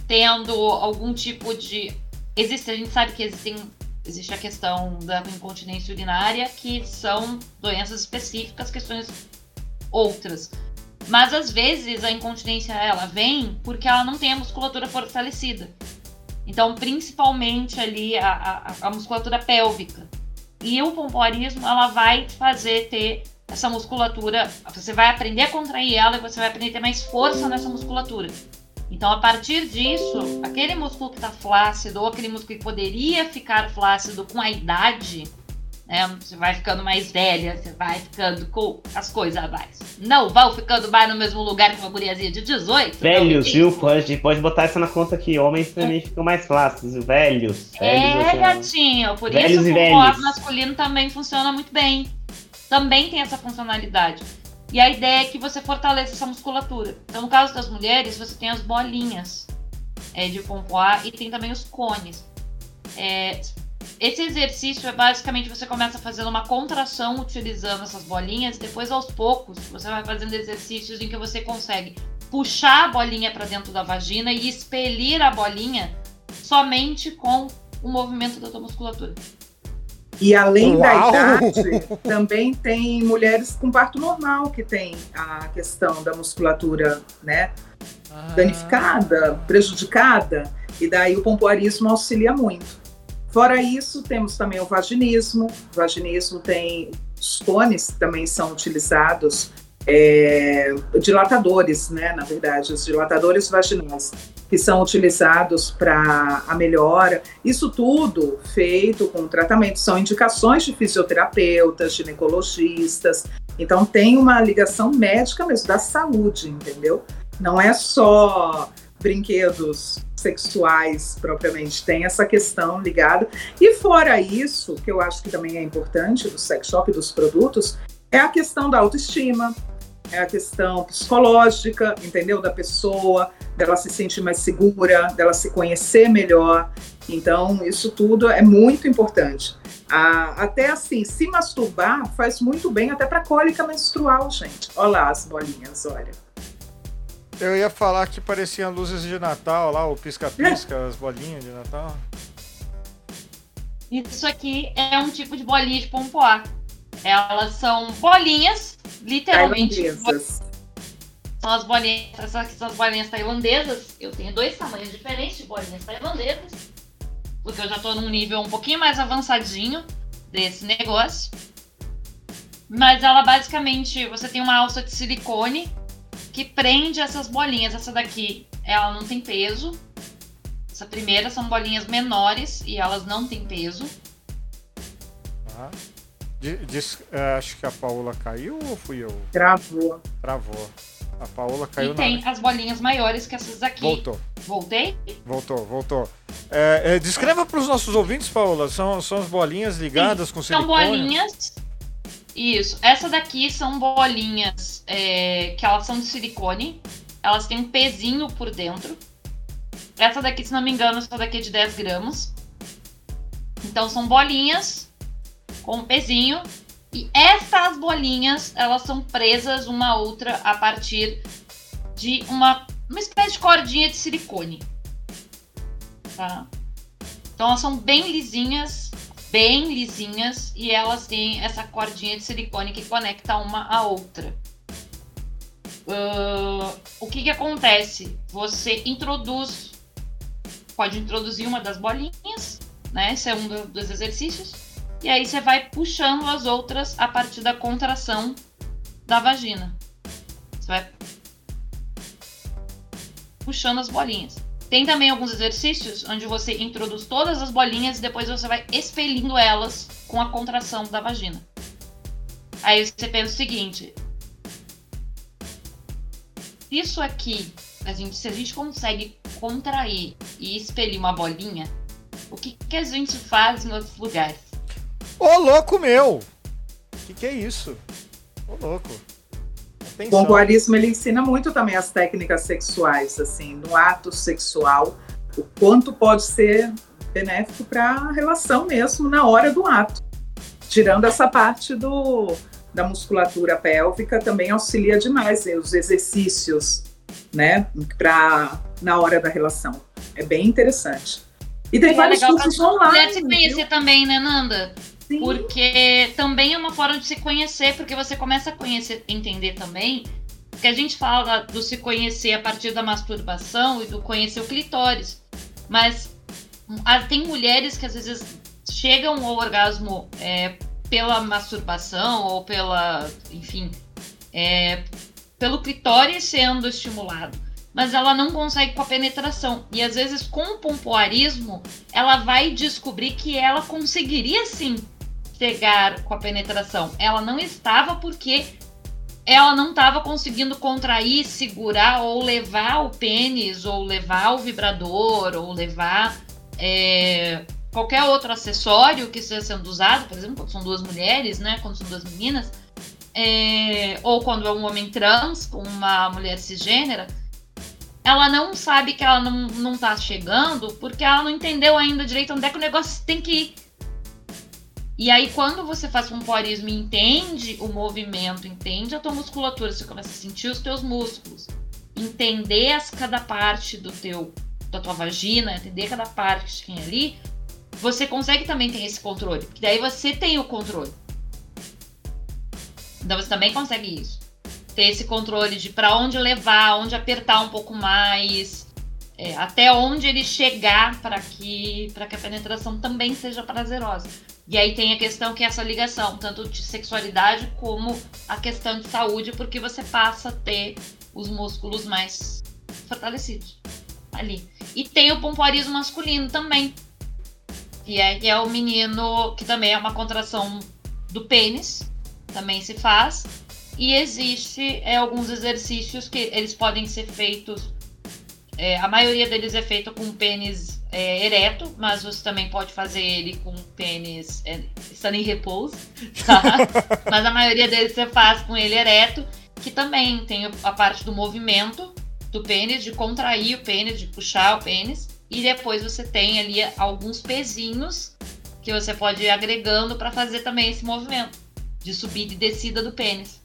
tendo algum tipo de. Existe, a gente sabe que existem, existe a questão da incontinência urinária, que são doenças específicas, questões outras. Mas às vezes a incontinência ela vem porque ela não tem a musculatura fortalecida. Então, principalmente ali a, a, a musculatura pélvica. E o pompoarismo, ela vai fazer ter essa musculatura. Você vai aprender a contrair ela e você vai aprender a ter mais força nessa musculatura. Então, a partir disso, aquele músculo que está flácido ou aquele músculo que poderia ficar flácido com a idade, né? Você vai ficando mais velha, você vai ficando com as coisas mais. Não vão ficando mais no mesmo lugar que uma guriazinha de 18. Velhos, viu? Pode, pode botar essa na conta aqui. Homens também ficam mais flácidos. Velhos. velhos É, assim, gatinho. Por Velhos isso e o pompoar masculino também funciona muito bem. Também tem essa funcionalidade. E a ideia é que você fortaleça essa musculatura. Então, no caso das mulheres, você tem as bolinhas é, de pompoar e tem também os cones. É, esse exercício é basicamente você começa fazendo uma contração utilizando essas bolinhas, depois aos poucos você vai fazendo exercícios em que você consegue puxar a bolinha para dentro da vagina e expelir a bolinha somente com o movimento da tua musculatura. E além Uau! da idade, também tem mulheres com parto normal que tem a questão da musculatura, né, danificada, prejudicada, e daí o pompoarismo auxilia muito. Fora isso, temos também o vaginismo. O vaginismo tem os cones também são utilizados, é, dilatadores, né, na verdade, os dilatadores vaginais, que são utilizados para a melhora. Isso tudo feito com tratamento, são indicações de fisioterapeutas, ginecologistas. Então tem uma ligação médica mesmo, da saúde, entendeu? Não é só brinquedos sexuais propriamente, tem essa questão ligada. E fora isso, que eu acho que também é importante do sex shop e dos produtos, é a questão da autoestima, é a questão psicológica, entendeu? Da pessoa, dela se sentir mais segura, dela se conhecer melhor. Então, isso tudo é muito importante. Ah, até assim, se masturbar faz muito bem até para cólica menstrual, gente. Olha lá as bolinhas, olha. Eu ia falar que pareciam luzes de Natal lá, o pisca-pisca, as bolinhas de Natal. Isso aqui é um tipo de bolinha de pompoar. Elas são bolinhas, literalmente. Tailandesas. São as bolinhas, essas aqui são as bolinhas tailandesas. Eu tenho dois tamanhos diferentes de bolinhas tailandesas. Porque eu já tô num nível um pouquinho mais avançadinho desse negócio. Mas ela basicamente, você tem uma alça de silicone que prende essas bolinhas. Essa daqui, ela não tem peso. Essa primeira são bolinhas menores e elas não têm peso. Di- diz- é, acho que a Paola caiu ou fui eu? Gravou. Travou. A Paola caiu e tem na. as bolinhas maiores que essas daqui. Voltou, Voltei? voltou, voltou. É, é, descreva para os nossos ouvintes, Paola. São, são as bolinhas ligadas com São silicone. bolinhas. Isso. Essa daqui são bolinhas é, que elas são de silicone. Elas têm um pezinho por dentro. Essa daqui, se não me engano, essa daqui é de 10 gramas. Então são bolinhas com um pezinho. E essas bolinhas, elas são presas uma a outra a partir de uma, uma espécie de cordinha de silicone. Tá? Então elas são bem lisinhas, bem lisinhas e elas têm essa cordinha de silicone que conecta uma à outra. Ah, o que, que acontece? Você introduz, pode introduzir uma das bolinhas, né? Esse é um do- dos exercícios. E aí você vai puxando as outras a partir da contração da vagina. Você vai puxando as bolinhas. Tem também alguns exercícios onde você introduz todas as bolinhas e depois você vai expelindo elas com a contração da vagina. Aí você pensa o seguinte: isso aqui, a gente, se a gente consegue contrair e expelir uma bolinha, o que, que a gente faz em outros lugares? Ô, louco meu! O que, que é isso? Ô, louco. O Atenção. pompoarismo ele ensina muito também as técnicas sexuais, assim, no ato sexual, o quanto pode ser benéfico para a relação mesmo na hora do ato. Tirando essa parte do, da musculatura pélvica, também auxilia demais né, os exercícios, né, para na hora da relação. É bem interessante. E tem E é vários legal pra cursos mulher online. se conhecer viu? também, né, Nanda? Sim. Porque também é uma forma de se conhecer, porque você começa a conhecer, entender também, que a gente fala do se conhecer a partir da masturbação e do conhecer o clitóris. Mas ah, tem mulheres que às vezes chegam ao orgasmo é, pela masturbação ou pela, enfim, é, pelo clitóris sendo estimulado. Mas ela não consegue com a penetração. E às vezes com o pompoarismo, ela vai descobrir que ela conseguiria sim chegar com a penetração. Ela não estava porque ela não estava conseguindo contrair, segurar ou levar o pênis, ou levar o vibrador, ou levar é, qualquer outro acessório que esteja sendo usado, por exemplo, quando são duas mulheres, né? Quando são duas meninas, é, ou quando é um homem trans com uma mulher cisgênera, ela não sabe que ela não, não tá chegando porque ela não entendeu ainda direito onde é que o negócio tem que ir. E aí, quando você faz pompoarismo e entende o movimento, entende a tua musculatura, você começa a sentir os teus músculos, entender as, cada parte do teu, da tua vagina, entender cada parte que tem ali, você consegue também ter esse controle. Porque daí você tem o controle. Então você também consegue isso. Ter esse controle de para onde levar, onde apertar um pouco mais, é, até onde ele chegar para que, que a penetração também seja prazerosa. E aí tem a questão que é essa ligação, tanto de sexualidade como a questão de saúde, porque você passa a ter os músculos mais fortalecidos ali. E tem o pompoarismo masculino também, que é, é o menino que também é uma contração do pênis, também se faz. E existe é, alguns exercícios que eles podem ser feitos. É, a maioria deles é feito com pênis é, ereto, mas você também pode fazer ele com pênis é, estando em repouso, *laughs* tá? mas a maioria deles você faz com ele ereto, que também tem a parte do movimento do pênis, de contrair o pênis, de puxar o pênis, e depois você tem ali alguns pezinhos que você pode ir agregando para fazer também esse movimento de subida e descida do pênis.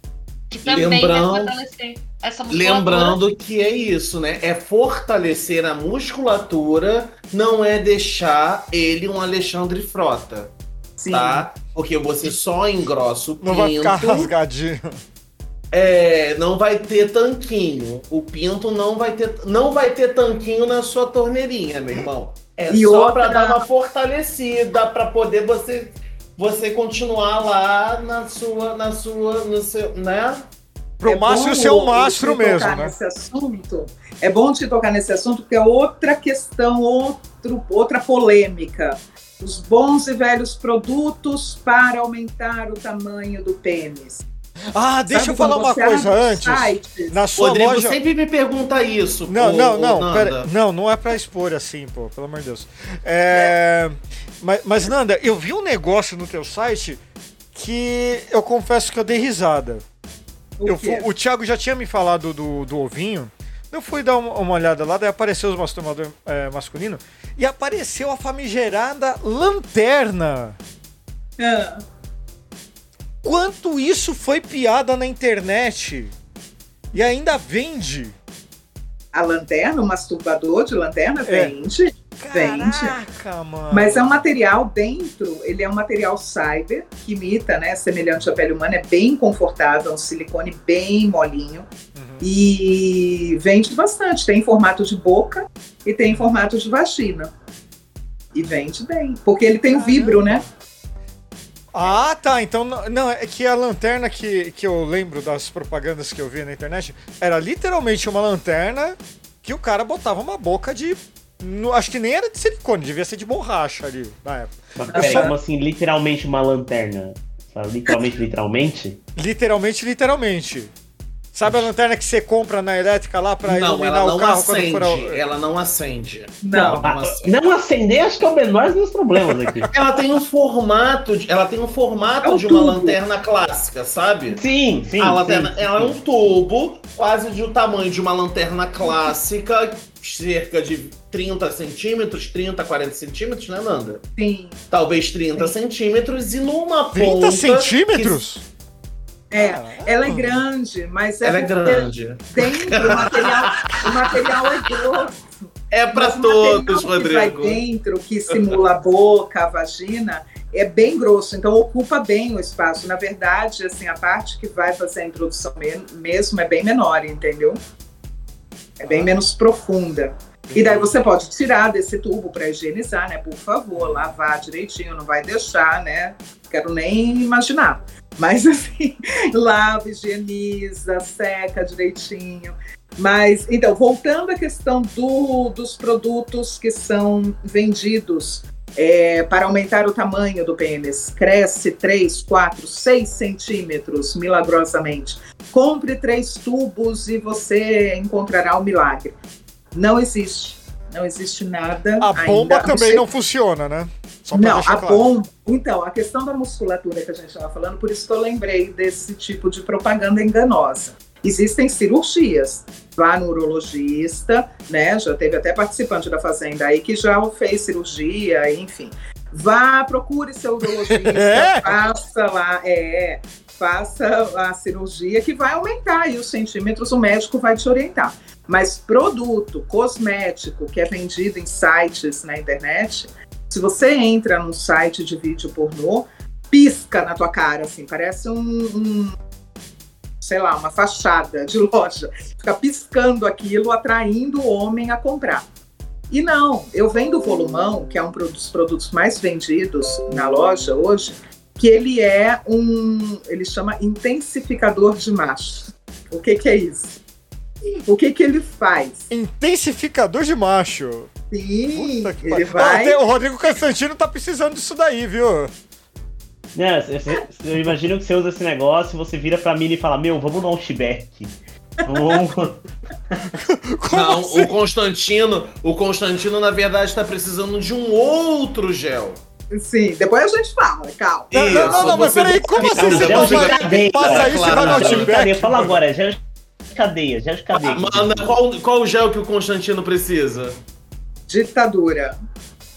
Que também Lembrando- vai fortalecer essa musculatura. Lembrando que é isso, né? É fortalecer a musculatura, não é deixar ele um Alexandre Frota, Sim. tá? Porque você só engrossa o Não vai ficar pinto. rasgadinho. É, não vai ter tanquinho. O pinto não vai ter, não vai ter tanquinho na sua torneirinha, meu irmão. É E só outra- pra dar uma fortalecida, pra poder você você continuar lá na sua na sua no seu, né? Pro É mastro bom ser um te mastro tocar mesmo, né? Nesse assunto, é bom te tocar nesse assunto, porque é outra questão, outro, outra polêmica. Os bons e velhos produtos para aumentar o tamanho do pênis. Ah, deixa Sabe eu falar uma coisa antes. sites? Na sua Rodrigo loja. sempre me pergunta isso. Não, ô- não, não, pera, não, não é pra expor assim, pô, pelo amor de Deus. É, mas, mas, Nanda, eu vi um negócio no teu site que eu confesso que eu dei risada. O Eu o Thiago já tinha me falado do, do ovinho. Eu fui dar uma, uma olhada lá, daí apareceu os masturbadores é, masculino e apareceu a famigerada lanterna. Ah, Quanto isso foi piada na internet e ainda vende. a lanterna, o masturbador de lanterna É. vende. Vende. Caraca, mano. Mas é um material dentro, ele é um material cyber, que imita, né, semelhante à pele humana, é bem confortável, é um silicone bem molinho. Uhum. E vende bastante. Tem em formato de boca e tem em formato de vagina. E vende bem. Porque ele tem o vibro, né? Ah, tá. Então, não, não, é que a lanterna que, que eu lembro das propagandas que eu vi na internet era literalmente uma lanterna que o cara botava uma boca de. No- acho que nem era de silicone, devia ser de borracha ali na época. Mas peraí, só- como assim, literalmente uma lanterna? Literalmente, literalmente? Literalmente, literalmente. Sabe a lanterna que você compra na elétrica lá pra Não, iluminar ela o não carro acende. quando for. ao- Ela não acende. Não. Não acende. não acender, acho que é o menor dos meus problemas aqui. *laughs* Ela tem um formato, de, ela tem um formato É um de uma tubo. lanterna clássica, sabe? Sim, sim. a lanterna, sim, ela é sim. um tubo, quase do tamanho de uma lanterna clássica, cerca de 30 centímetros, 30, 40 centímetros, né, Nanda? Sim. Talvez 30 centímetros, e numa 30 ponta... centímetros? É, Ah. ela é grande, mas que- é Ela é grande. dentro o material, o material é grosso. É pra Mas o todos, material que vai Rodrigo. dentro, que simula a boca, a vagina, é bem grosso, então ocupa bem o espaço. Na verdade, assim, a parte que vai fazer a introdução me- mesmo é bem menor, entendeu? É bem menos profunda. E daí você pode tirar desse tubo para higienizar, né? Por favor, lavar direitinho, não vai deixar, né? Quero nem imaginar. Mas *laughs* assim, lava, higieniza, seca direitinho. Mas, então, voltando à questão do- dos produtos que são vendidos é, para aumentar o tamanho do pênis, cresce 3, 4, 6 centímetros milagrosamente. Compre três tubos e você encontrará o milagre. Não existe. Não existe nada. A bomba ainda, também sei- não funciona, né? Não, a claro. bomba. Então, a questão da musculatura que a gente estava falando, por isso que eu lembrei desse tipo de propaganda enganosa. Existem cirurgias. Vá no urologista, né? Já teve até participante da Fazenda aí que já fez cirurgia, enfim. Vá, procure seu urologista, *laughs* É? faça lá, é, faça a cirurgia que vai aumentar aí os centímetros, o médico vai te orientar. Mas produto cosmético que é vendido em sites na internet, Se você entra num site de vídeo pornô, pisca na tua cara, assim, parece um, um sei lá, uma fachada de *laughs* loja. Fica piscando aquilo, atraindo o homem a comprar. E não, eu vendo o volumão, que é um dos produtos mais vendidos na loja hoje, que ele é um, ele chama intensificador de macho. O que, que é isso? O que, que ele faz? Intensificador de macho. Sim, Puta que ele pariu. vai. Ah, o Rodrigo Constantino tá precisando disso daí, viu? Né, eu imagino que você usa esse negócio, você vira pra mim e fala, meu, vamos no Outback. Vamos... *laughs* Não, assim? o Constantino, o Constantino, na verdade, tá precisando de um outro gel. Sim, depois a gente fala, calma. Não, não, não, não, mas peraí, como assim você de passa, cadeia, passa cara, isso e vai no Outback? fala agora, gel de cadeia, gel de cadeia. Manda, qual, qual o gel que o Constantino precisa? Ditadura.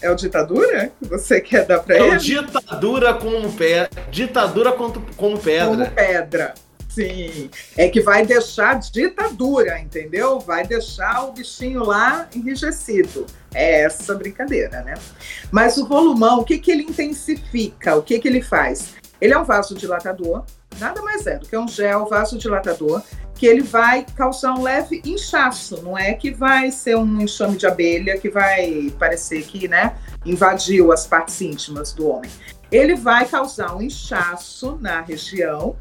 É o ditadura que você quer dar pra É ele? o ditadura como pé, ditadura como, como Como pedra. pedra. Sim. É que vai deixar ditadura, entendeu? Vai deixar o bichinho lá enrijecido. É essa brincadeira, né? Mas o volumão, o que, que ele intensifica? O que, que ele faz? Ele é um vasodilatador, nada mais é do que um gel vasodilatador, que ele vai causar um leve inchaço, não é que vai ser um enxame de abelha que vai parecer que, né, invadiu as partes íntimas do homem. Ele vai causar um inchaço na região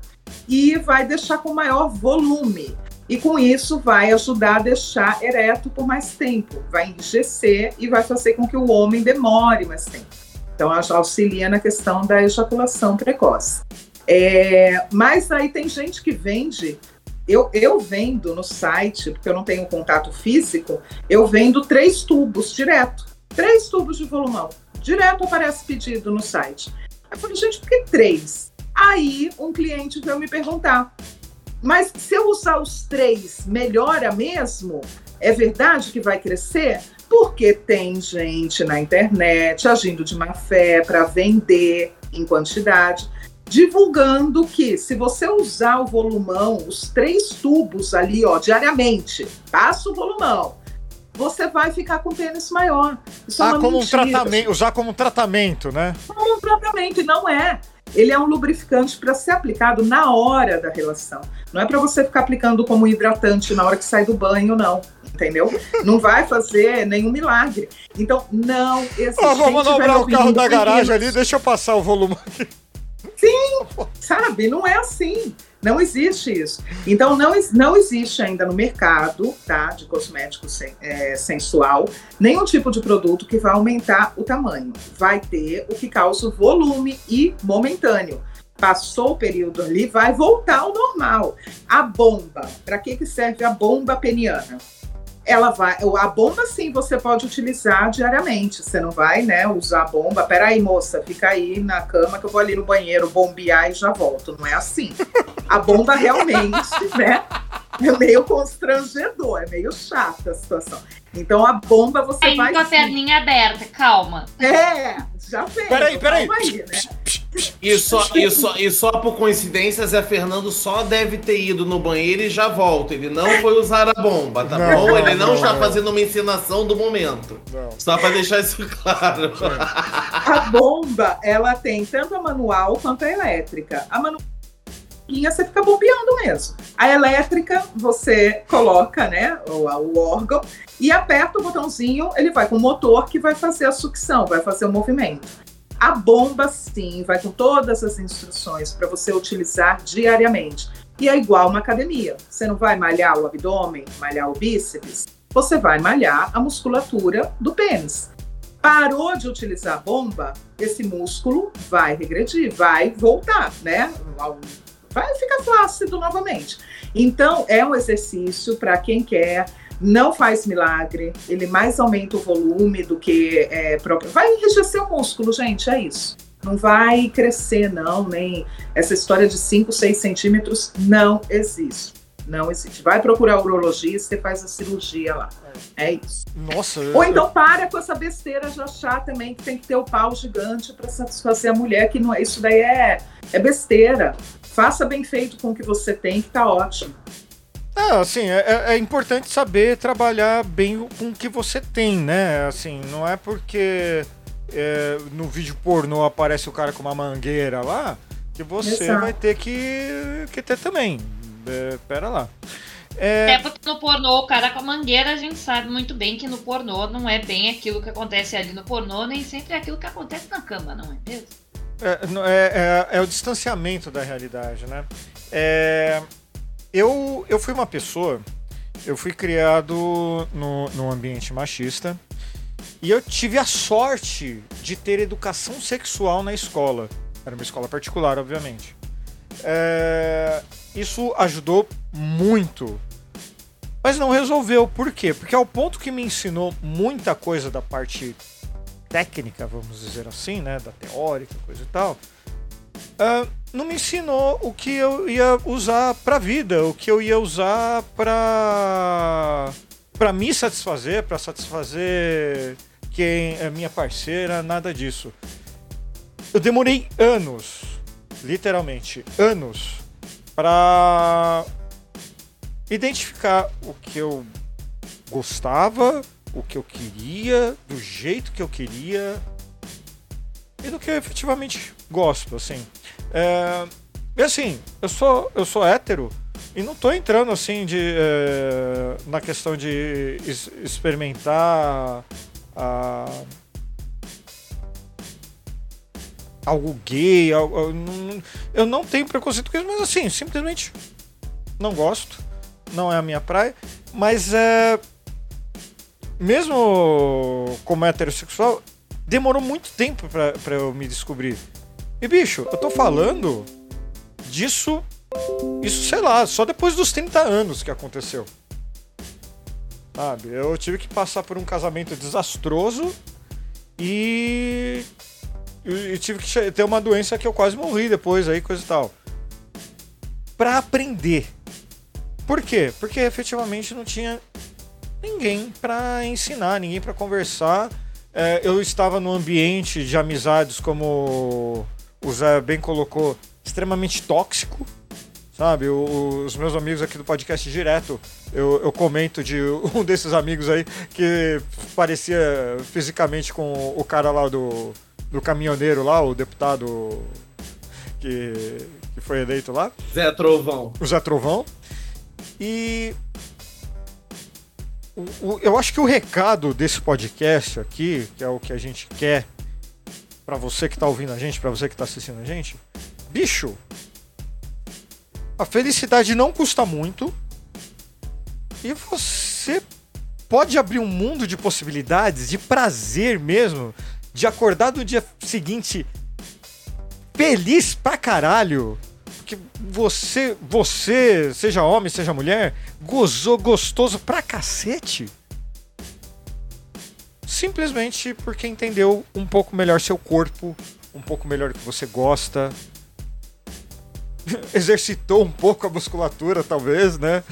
e vai deixar com maior volume. E com isso vai ajudar a deixar ereto por mais tempo, vai enrijecer e vai fazer com que o homem demore mais tempo. Então auxilia na questão da ejaculação precoce. É, mas aí tem gente que vende. Eu, eu vendo no site, porque eu não tenho contato físico, eu vendo três tubos direto. Três tubos de volumão. Direto aparece pedido no site. Eu falei, gente, por que três? Aí um cliente veio me perguntar: mas se eu usar os três, melhora mesmo? É verdade que vai crescer? Porque tem gente na internet agindo de má fé para vender em quantidade, divulgando que se você usar o volumão, os três tubos ali, ó, diariamente, passa o volumão, você vai ficar com pênis maior. Isso é Ah, uma como um mentira tratamento, usar como um tratamento, né? como um tratamento, e não é. Ele é um lubrificante para ser aplicado na hora da relação. Não é para você ficar aplicando como hidratante na hora que sai do banho, não. Entendeu? Não vai fazer nenhum milagre. Então, não existe. Ó, vamos Gente, manobrar o carro da garagem ali, deixa eu passar o volume aqui. Sabe? Não é assim. Não existe isso. Então, não, não existe ainda no mercado tá, de cosmético sen- é, sensual nenhum tipo de produto que vai aumentar o tamanho. Vai ter o que causa volume e momentâneo. Passou o período ali, vai voltar ao normal. A bomba, para que, que serve a bomba peniana? Ela vai, a bomba sim você pode utilizar diariamente. Você não vai, né, usar a bomba. Peraí, moça, fica aí na cama que eu vou ali no banheiro bombear e já volto. Não é assim. A bomba realmente, *laughs* né, *laughs* é meio constrangedor, é meio chata a situação. Então a bomba você Aí vai. com a perninha aberta, calma. É, já vem. Peraí, peraí. calma aí, né? E só, e, só, e só por coincidência, Zé Fernando só deve ter ido no banheiro e já volta. Ele não foi usar a bomba, tá Não, bom? Ele não, não, está não. fazendo uma encenação do momento. Não. Só pra deixar isso claro. A bomba, ela tem tanto a manual quanto a elétrica. A manual você fica bombeando mesmo. A elétrica, você coloca, né, o, o órgão e aperta o botãozinho, ele vai com o motor que vai fazer a sucção, vai fazer o movimento. A bomba, sim, vai com todas as instruções para você utilizar diariamente. E é igual uma academia. Você não vai malhar o abdômen, malhar o bíceps, você vai malhar a musculatura do pênis. Parou de utilizar a bomba, esse músculo vai regredir, vai voltar, né? Vai ficar flácido novamente. Então, é um exercício para quem quer, não faz milagre, ele mais aumenta o volume do que é próprio. Vai enrijecer o músculo, gente, é isso. Não vai crescer, não, nem essa história de 5, 6 centímetros não existe. Não existe. Vai procurar o urologista e faz a cirurgia lá. É isso. Nossa. Ou então para com essa besteira de achar também que tem que ter o pau gigante para satisfazer a mulher, que não é isso daí é, é besteira. Faça bem feito com o que você tem, que tá ótimo. É, assim, é, é- é importante saber trabalhar bem com o que você tem, né? Assim, não é porque é, no vídeo pornô aparece o cara com uma mangueira lá, que você Exato. vai ter que, que ter também. É, pera lá. É, Até porque no pornô, o cara com a mangueira, a gente sabe muito bem que no pornô não é bem aquilo que acontece ali no pornô, nem sempre é aquilo que acontece na cama, não é mesmo? É, é, é- é o distanciamento da realidade, né? É, eu, eu fui uma pessoa, eu fui criado no, num ambiente machista e eu tive a sorte de ter educação sexual na escola. Era uma escola particular, obviamente. É, isso ajudou muito. Mas não resolveu. Por quê? Porque ao ponto que me ensinou muita coisa da parte técnica, vamos dizer assim, né, da teórica, coisa e tal, ah, não me ensinou o que eu ia usar pra vida, o que eu ia usar pra para me satisfazer, pra satisfazer quem é minha parceira, nada disso. Eu demorei anos, literalmente anos, pra identificar o que eu gostava, o que eu queria, do jeito que eu queria e do que eu efetivamente gosto, assim. É, e assim, eu sou, eu sou hétero e não tô entrando assim de é, na questão de experimentar a- algo gay, algo- eu não- eu não tenho preconceito com isso, mas assim, simplesmente não gosto, não é a minha praia, mas é mesmo como heterossexual, demorou muito tempo pra, pra eu me descobrir. E bicho, eu tô falando disso, isso sei lá, só depois dos 30 anos que aconteceu. Sabe? Eu tive que passar por um casamento desastroso e. E e tive que ter uma doença que eu quase morri depois aí, coisa e tal. Pra aprender. Por quê? Porque efetivamente não tinha ninguém pra ensinar, ninguém pra conversar. É, eu estava num ambiente de amizades, como o Zé bem colocou, extremamente tóxico. Sabe, O- os meus amigos aqui do podcast direto, eu, eu comento de *laughs* um desses amigos aí que parecia fisicamente com o cara lá do, do caminhoneiro lá, o deputado que, que foi eleito lá Zé Trovão. o Zé Trovão. E o- eu acho que o recado desse podcast aqui, que é o que a gente quer pra você que tá ouvindo a gente, pra você que tá assistindo a gente, bicho, a felicidade não custa muito e você pode abrir um mundo de possibilidades, de prazer mesmo, de acordar no dia seguinte feliz pra caralho que você, você, seja homem, seja mulher, gozou gostoso pra cacete. Simplesmente porque entendeu um pouco melhor seu corpo, um pouco melhor o que você gosta. *laughs* Exercitou um pouco a musculatura, talvez, né?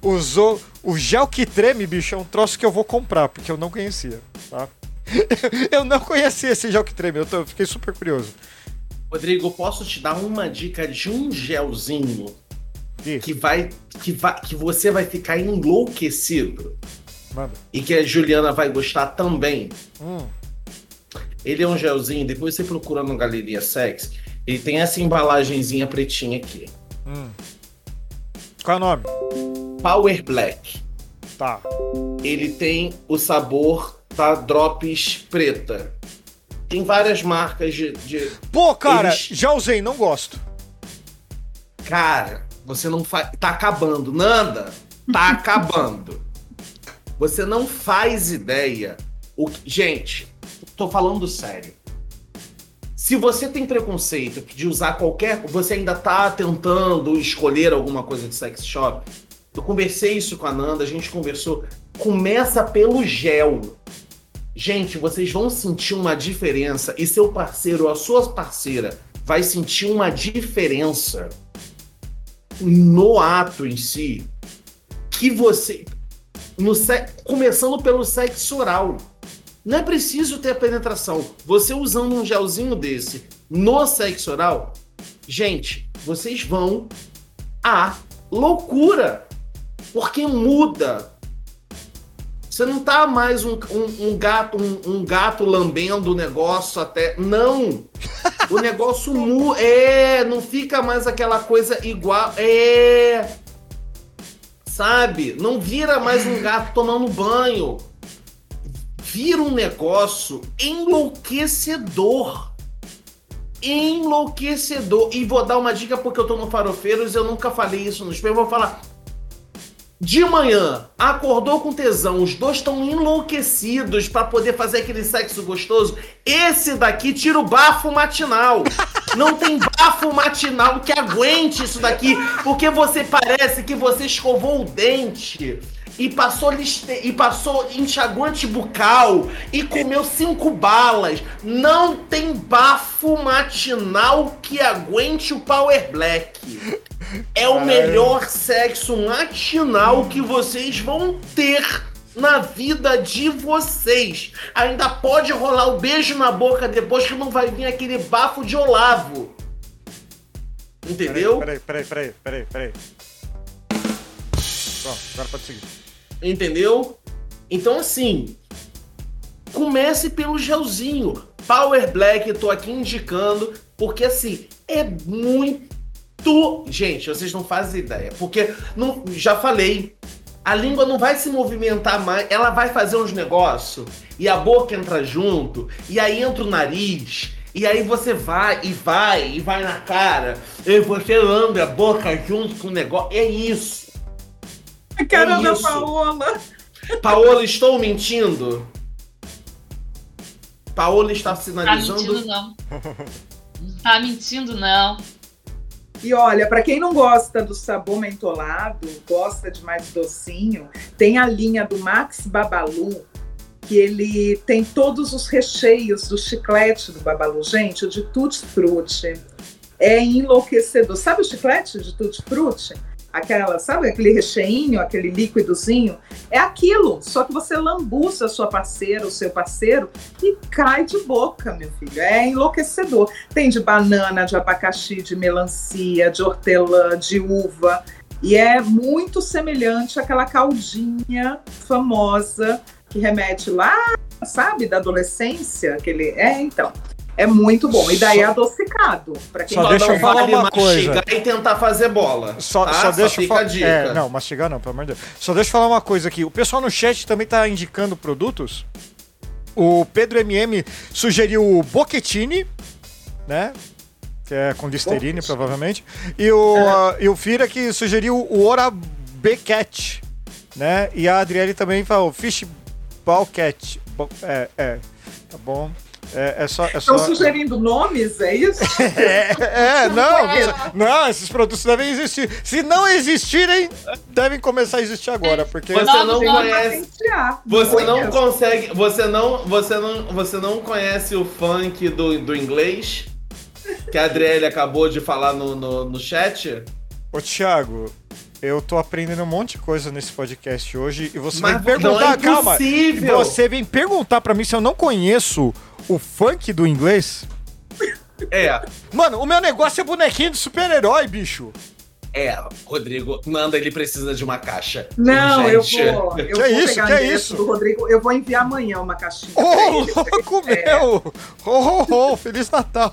Usou o gel que treme, bicho, é um troço que eu vou comprar, porque eu não conhecia, tá? *laughs* eu não conhecia esse gel que treme, eu, tô- eu fiquei super curioso. Rodrigo, posso te dar uma dica de um gelzinho Ih, que vai que vai que você vai ficar enlouquecido manda. e que a Juliana vai gostar também. Hum, Ele é um gelzinho, depois você procura no Galeria Sex, ele tem essa embalagenzinha pretinha aqui. hum. Qual é o nome? Power Black. Tá. Ele tem o sabor da Drops preta. Tem várias marcas de, de- Pô, cara, Eles- já usei, não gosto. Cara, você não faz. Tá acabando. Nanda, tá *laughs* acabando. Você não faz ideia. O... que- Gente, tô falando sério. Se você tem preconceito de usar qualquer. Você ainda tá tentando escolher alguma coisa de sex shop. Eu conversei isso com a Nanda, a gente conversou. Começa pelo gel. Gente, vocês vão sentir uma diferença e seu parceiro ou a sua parceira vai sentir uma diferença no ato em si que você no começando pelo sexo oral. Não é preciso ter penetração. Você usando um gelzinho desse no sexo oral, gente, vocês vão à loucura. Porque muda. Você não tá mais um, um, um gato um, um gato lambendo o negócio até. Não! O negócio mu é, não fica mais aquela coisa igual. É. Sabe? Não vira mais um gato tomando banho. Vira um negócio enlouquecedor. Enlouquecedor. E vou dar uma dica porque eu tô no Farofeiros, eu nunca falei isso no espelho, vou falar. De manhã, acordou com tesão, os dois estão enlouquecidos para poder fazer aquele sexo gostoso. Esse daqui tira o bafo matinal. Não tem bafo matinal que aguente isso daqui, porque você parece que você escovou o dente e passou liste... e passou enxaguante bucal e comeu cinco balas. Não tem bafo matinal que aguente o Power Black. É o melhor sexo matinal que vocês vão ter na vida de vocês. Ainda pode rolar o beijo na boca depois que não vai vir aquele bafo de Olavo. Entendeu? Peraí, peraí, peraí, peraí, peraí. Pronto, agora pode seguir. Entendeu? Então, assim, comece pelo gelzinho. Power Black, tô aqui indicando, porque assim, é muito. Gente, vocês não fazem ideia. Porque, não, já falei, a língua não vai se movimentar mais, ela vai fazer uns negócios, e a boca entra junto, e aí entra o nariz, e aí você vai e vai e vai na cara, e você lambe a boca junto com o negócio. É isso. *laughs* A cara É da isso. Paola. Paola, estou mentindo? Paola está Tá sinalizando. mentindo, não. Não tá mentindo, não. E olha, para quem não gosta do sabor mentolado, gosta de mais docinho, tem a linha do Max Babalu, que ele tem todos os recheios do chiclete do Babalu. Gente, o de Tutti Frutti é enlouquecedor. Sabe o chiclete de Tutti Frutti? Aquela, sabe aquele recheinho, aquele líquidozinho? É aquilo, só que você lambuça a sua parceira, o seu parceiro e cai de boca, meu filho. É enlouquecedor. Tem de banana, de abacaxi, de melancia, de hortelã, de uva. E é muito semelhante àquela caldinha famosa que remete lá, sabe, da adolescência. Aquele... É, então. É muito bom. E daí é adocicado. Pra quem Só Só deixa não eu falar uma coisa. e tentar fazer bola. Só, tá? só deixa eu falar. É, não, mastigar não, pelo amor de Deus. Só deixa eu falar uma coisa aqui. O pessoal no chat também tá indicando produtos. O Pedro MM sugeriu o Bocchettini, né? Que é com Listerine, provavelmente. E o, ah, e o Fira que sugeriu o Ora Becat, né? E a Adriele também falou Fish Ball Cat. Bo- É, é, tá bom. É, é só. É só... Estão sugerindo nomes, é isso? *laughs* É, é, não, não, esses produtos devem existir. Se não existirem, devem começar a existir agora, porque Você Não, não conhece. Você não consegue. Você não, você não, você não conhece o funk do, do inglês? Que a Adriele acabou de falar no, no, no chat? Ô, Thiago, eu tô aprendendo um monte de coisa nesse podcast hoje e você Mas vem perguntar, não é calma, você vem perguntar pra mim se eu não conheço o funk do inglês? É. Mano, o meu negócio é bonequinho de super-herói, bicho. É, Rodrigo, Nanda, ele precisa de uma caixa. Não, eu Gente. vou. Eu Que vou isso, pegar que endereço isso? do Rodrigo. Eu vou enviar amanhã uma caixinha. Ô, ele- louco é. meu! Ho, ho, ho, Feliz Natal!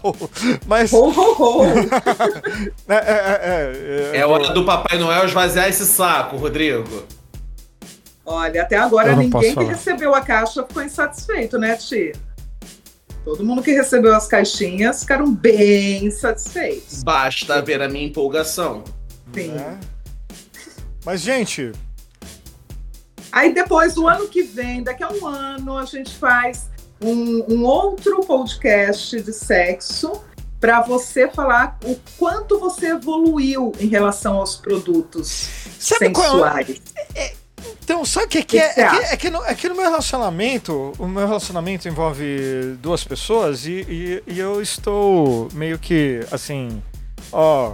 Mas. Ho, ho, ho. *laughs* É, é, é, é, É hora do Papai Noel esvaziar esse saco, Rodrigo. Olha, até agora Eu ninguém que recebeu a caixa ficou insatisfeito, né, Ti? Todo mundo que recebeu as caixinhas ficaram bem satisfeitos. Basta ver a minha empolgação. Sim. É. Mas, gente, Aí depois, do ano que vem, daqui a um ano, a gente faz um, um outro podcast de sexo para você falar o quanto você evoluiu em relação aos produtos sabe qual é? Então, sabe o que, que é? É que, acha? é, que no, é que no meu relacionamento, o meu relacionamento envolve duas pessoas e, e, e eu estou meio que assim, ó.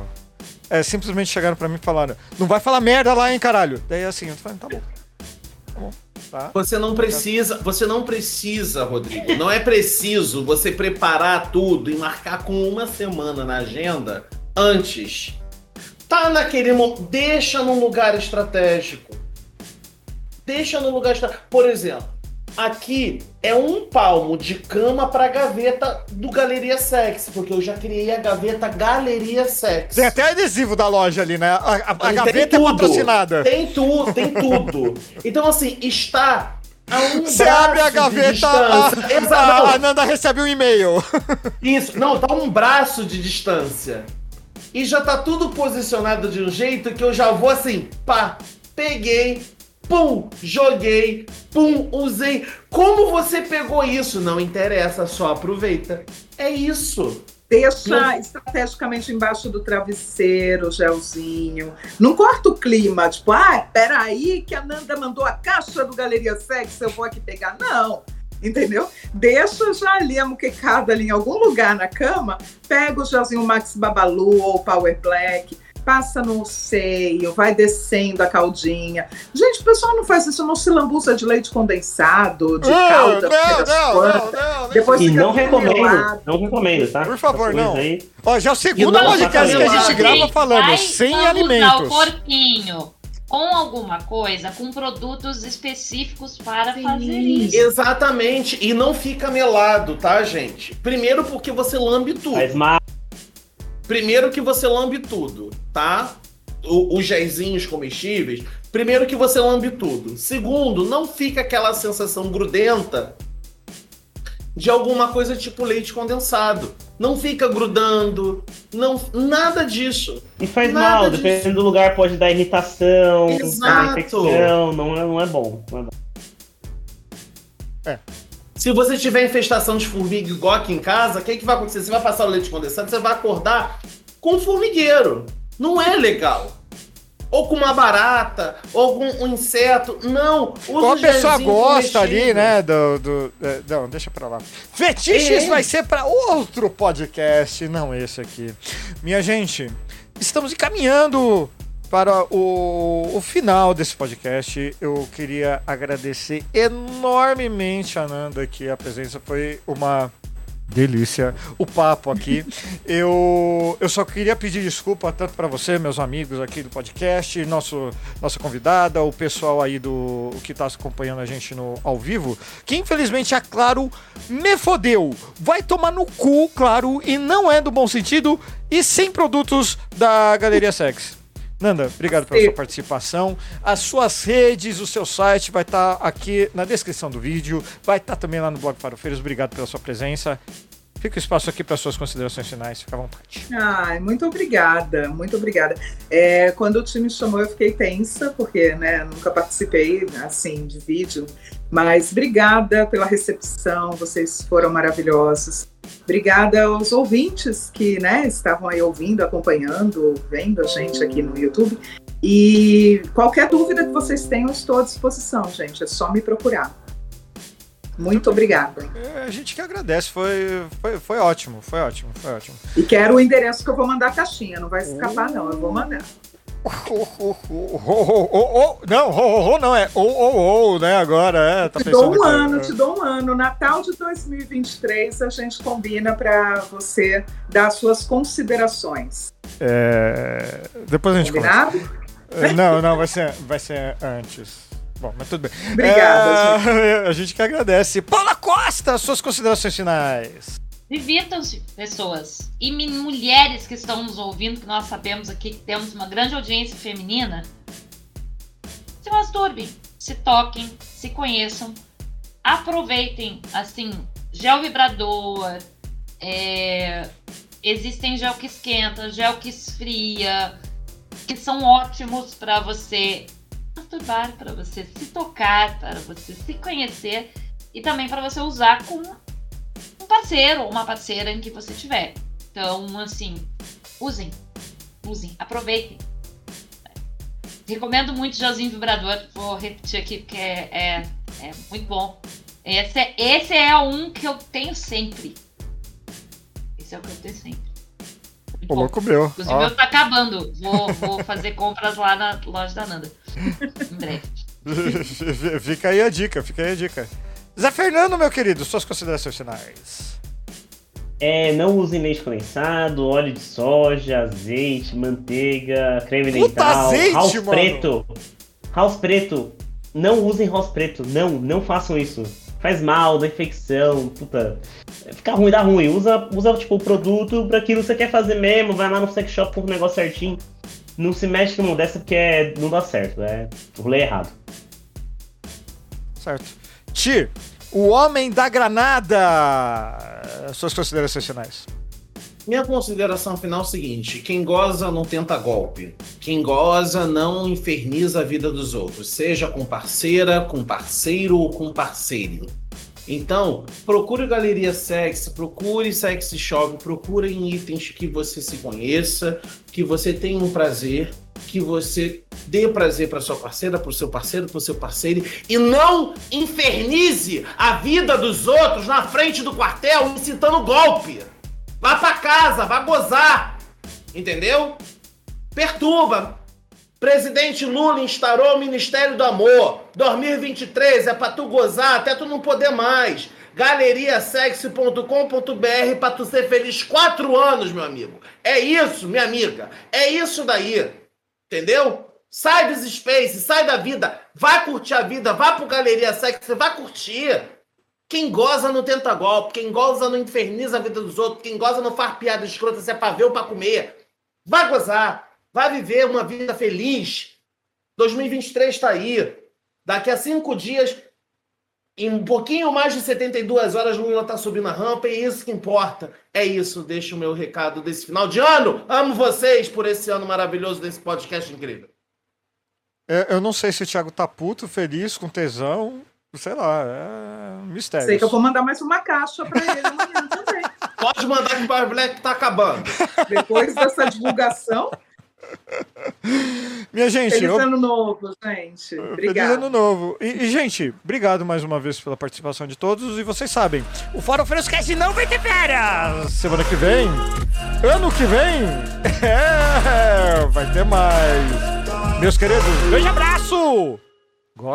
É simplesmente chegaram pra mim e falaram: Não vai falar merda lá, hein, caralho. Daí assim, eu falei: Tá bom. Tá bom. Tá. Você não precisa, você não precisa, Rodrigo. Não é preciso você preparar tudo e marcar com uma semana na agenda antes. Tá naquele momento, deixa num lugar estratégico. Deixa no lugar. esta- Por exemplo, aqui é um palmo de cama pra gaveta do Galeria Sex, porque eu já criei a gaveta Galeria Sex. Tem até adesivo da loja ali, né? A, a- a gaveta é tudo. patrocinada. Tem tudo, tem tudo. Então, assim, está a um Você braço abre a gaveta, a, a, a Nanda recebe um e-mail. Isso, não, tá um braço de distância. E já tá tudo posicionado de um jeito que eu já vou assim, pá, peguei, pum, joguei, pum, usei. Como você pegou isso? Não interessa, só aproveita. É isso. Deixa Não. estrategicamente embaixo do travesseiro, gelzinho. Não corta o clima, tipo, ah, peraí que a Nanda mandou a caixa do Galeria Sex, eu vou aqui pegar. Não, entendeu? Deixa já ali a muquecada ali em algum lugar na cama, pega o gelzinho Max Babalu ou Power Black, passa no seio, vai descendo a caldinha. Gente, o pessoal não faz isso, não se lambuça de leite condensado, de calda, não, não, não, não, não. Depois E não recomendo, melado. não recomendo, tá? Por favor, não. aí- Ó, já é o segundo podcast que a gente grava falando, vai sem alimentos. o corpinho com alguma coisa, com produtos específicos para Sim. fazer isso. Exatamente. E não fica melado, tá, gente? Primeiro porque você lambe tudo. Primeiro que você lambe tudo, tá? O- os gelzinhos comestíveis. Primeiro que você lambe tudo. Segundo, não fica aquela sensação grudenta de alguma coisa tipo leite condensado. Não fica grudando, não nada disso. E faz Nada mal, disso. dependendo do lugar, pode dar irritação, Exato. dar infecção, não é, não é bom. Não é bom. Se você tiver infestação de formiga igual aqui em casa, o que, que vai acontecer? Você vai passar o leite condensado, você vai acordar com um formigueiro. Não é legal. Ou com uma barata, ou com um inseto. Não. Ou a o pessoa gosta ali, né? Do, do, é, não, deixa pra lá. Fetiches É. vai ser pra outro podcast, não esse aqui. Minha gente, estamos encaminhando para o, o final desse podcast. Eu queria agradecer enormemente a Nanda, que a presença foi uma delícia. O papo aqui. *laughs* Eu, eu só queria pedir desculpa tanto para você, meus amigos aqui do podcast, nosso, nossa convidada, o pessoal aí do que está acompanhando a gente no ao vivo, que infelizmente a Claro me fodeu. Vai tomar no cu, claro, e não é do bom sentido e sem produtos da Galeria Sex. Nanda, obrigado pela Sim. sua participação. As suas redes, o seu site vai estar aqui na descrição do vídeo, vai estar também lá no blog Farofeiros. Obrigado pela sua presença. Fica o espaço aqui para suas considerações finais, fica à vontade. Ai, muito obrigada, muito obrigada. É, quando o time me chamou, eu fiquei tensa, porque né, nunca participei assim de vídeo, mas obrigada pela recepção, vocês foram maravilhosos. Obrigada aos ouvintes que né, estavam aí ouvindo, acompanhando, vendo a gente aqui no YouTube. E qualquer dúvida que vocês tenham, estou à disposição, gente. É só me procurar. Muito obrigada. É, A gente que agradece, foi, foi, foi ótimo, foi ótimo, foi ótimo. E quero o endereço que eu vou mandar a caixinha. Não vai escapar, não. Eu vou mandar. Oh, oh, oh, oh, oh, oh, Não, oh, oh, oh, não é oh, oh, oh, né? Agora é. Tá te dou um que- ano, te dou um ano. Natal de 2023 a gente combina para você dar suas considerações. É, Depois a gente. Combinado? É, Não, não, vai ser, vai ser antes. Bom, mas tudo bem. Obrigada, gente. É, A gente que agradece. Paula Costa, suas considerações finais. Divirtam-se, pessoas. E mulheres que estão nos ouvindo, que nós sabemos aqui que temos uma grande audiência feminina. Se masturbem, se toquem, se conheçam. Aproveitem, assim, gel vibrador. é, Existem gel que esquenta, gel que esfria, que são ótimos para você masturbar, para você se tocar, para você se conhecer e também para você usar com um parceiro ou uma parceira em que você tiver. Então, assim, usem, usem, aproveitem. Recomendo muito gelzinho vibrador, vou repetir aqui porque é, é, é muito bom. Esse é, esse é um que eu tenho sempre. Esse é o que eu tenho sempre. Muito bom. louco meu. Inclusive, o meu tá acabando. Vou, vou fazer compras lá na loja da Nanda. em breve. *laughs* fica aí a dica, fica aí a dica. Zé Fernando, meu querido, suas considerações finais. É, não usem leite condensado, óleo de soja, azeite, manteiga, creme Puta dental, azeite, house mano! preto. House preto não usem rosa preto. Não, não façam isso. Faz mal, dá infecção, puta. Fica ruim, dá ruim. Usa, usa tipo, o produto pra aquilo que você quer fazer mesmo. Vai lá no sex shop com o negócio certinho. Não se mexe numa dessa porque é, não dá certo. É o rolê errado. Certo. O homem da granada. Suas considerações finais. Minha consideração final é o seguinte: quem goza não tenta golpe. Quem goza não inferniza a vida dos outros, seja com parceira, com parceiro ou com parceiro. Então, procure galeria sexy, procure sexy shop, procure em itens que você se conheça, que você tenha um prazer, que você dê prazer para sua parceira, para o seu parceiro, para o seu parceiro e não infernize a vida dos outros na frente do quartel incitando golpe. Vá para casa, vá gozar. Entendeu? Perturba. Presidente Lula instaurou o Ministério do Amor. 2023 é pra tu gozar até tu não poder mais. galeriasexy.com.br pra tu ser feliz quatro anos, meu amigo. É isso, minha amiga. É isso daí. Entendeu? Sai dos spaces, sai da vida. Vai curtir a vida, vá pro Galeria Sexy, vai curtir. Quem goza não tenta golpe, quem goza não inferniza a vida dos outros, quem goza não faz piada escrota se é pra ver ou pra comer. Vai gozar, vai viver uma vida feliz. 2023 está aí. Daqui a cinco dias, em um pouquinho mais de 72 horas, Lula está subindo a rampa e é isso que importa. É isso, deixa o meu recado desse final de ano. Amo vocês por esse ano maravilhoso desse podcast incrível. É, eu não sei se o Thiago tá puto, feliz, com tesão. Sei lá, é um mistério. Sei que eu vou mandar mais uma caixa pra ele amanhã também. Pode mandar que o Power Black tá acabando. Depois dessa divulgação. *laughs* Minha gente, Feliz eu- ano novo, gente. Feliz Obrigada. ano novo. E, e, gente, obrigado mais uma vez pela participação de todos. E vocês sabem, o Fórum Frescast não vai ter férias! Semana que vem, ano que vem, *laughs* é, vai ter mais. Meus queridos, grande abraço! Goze.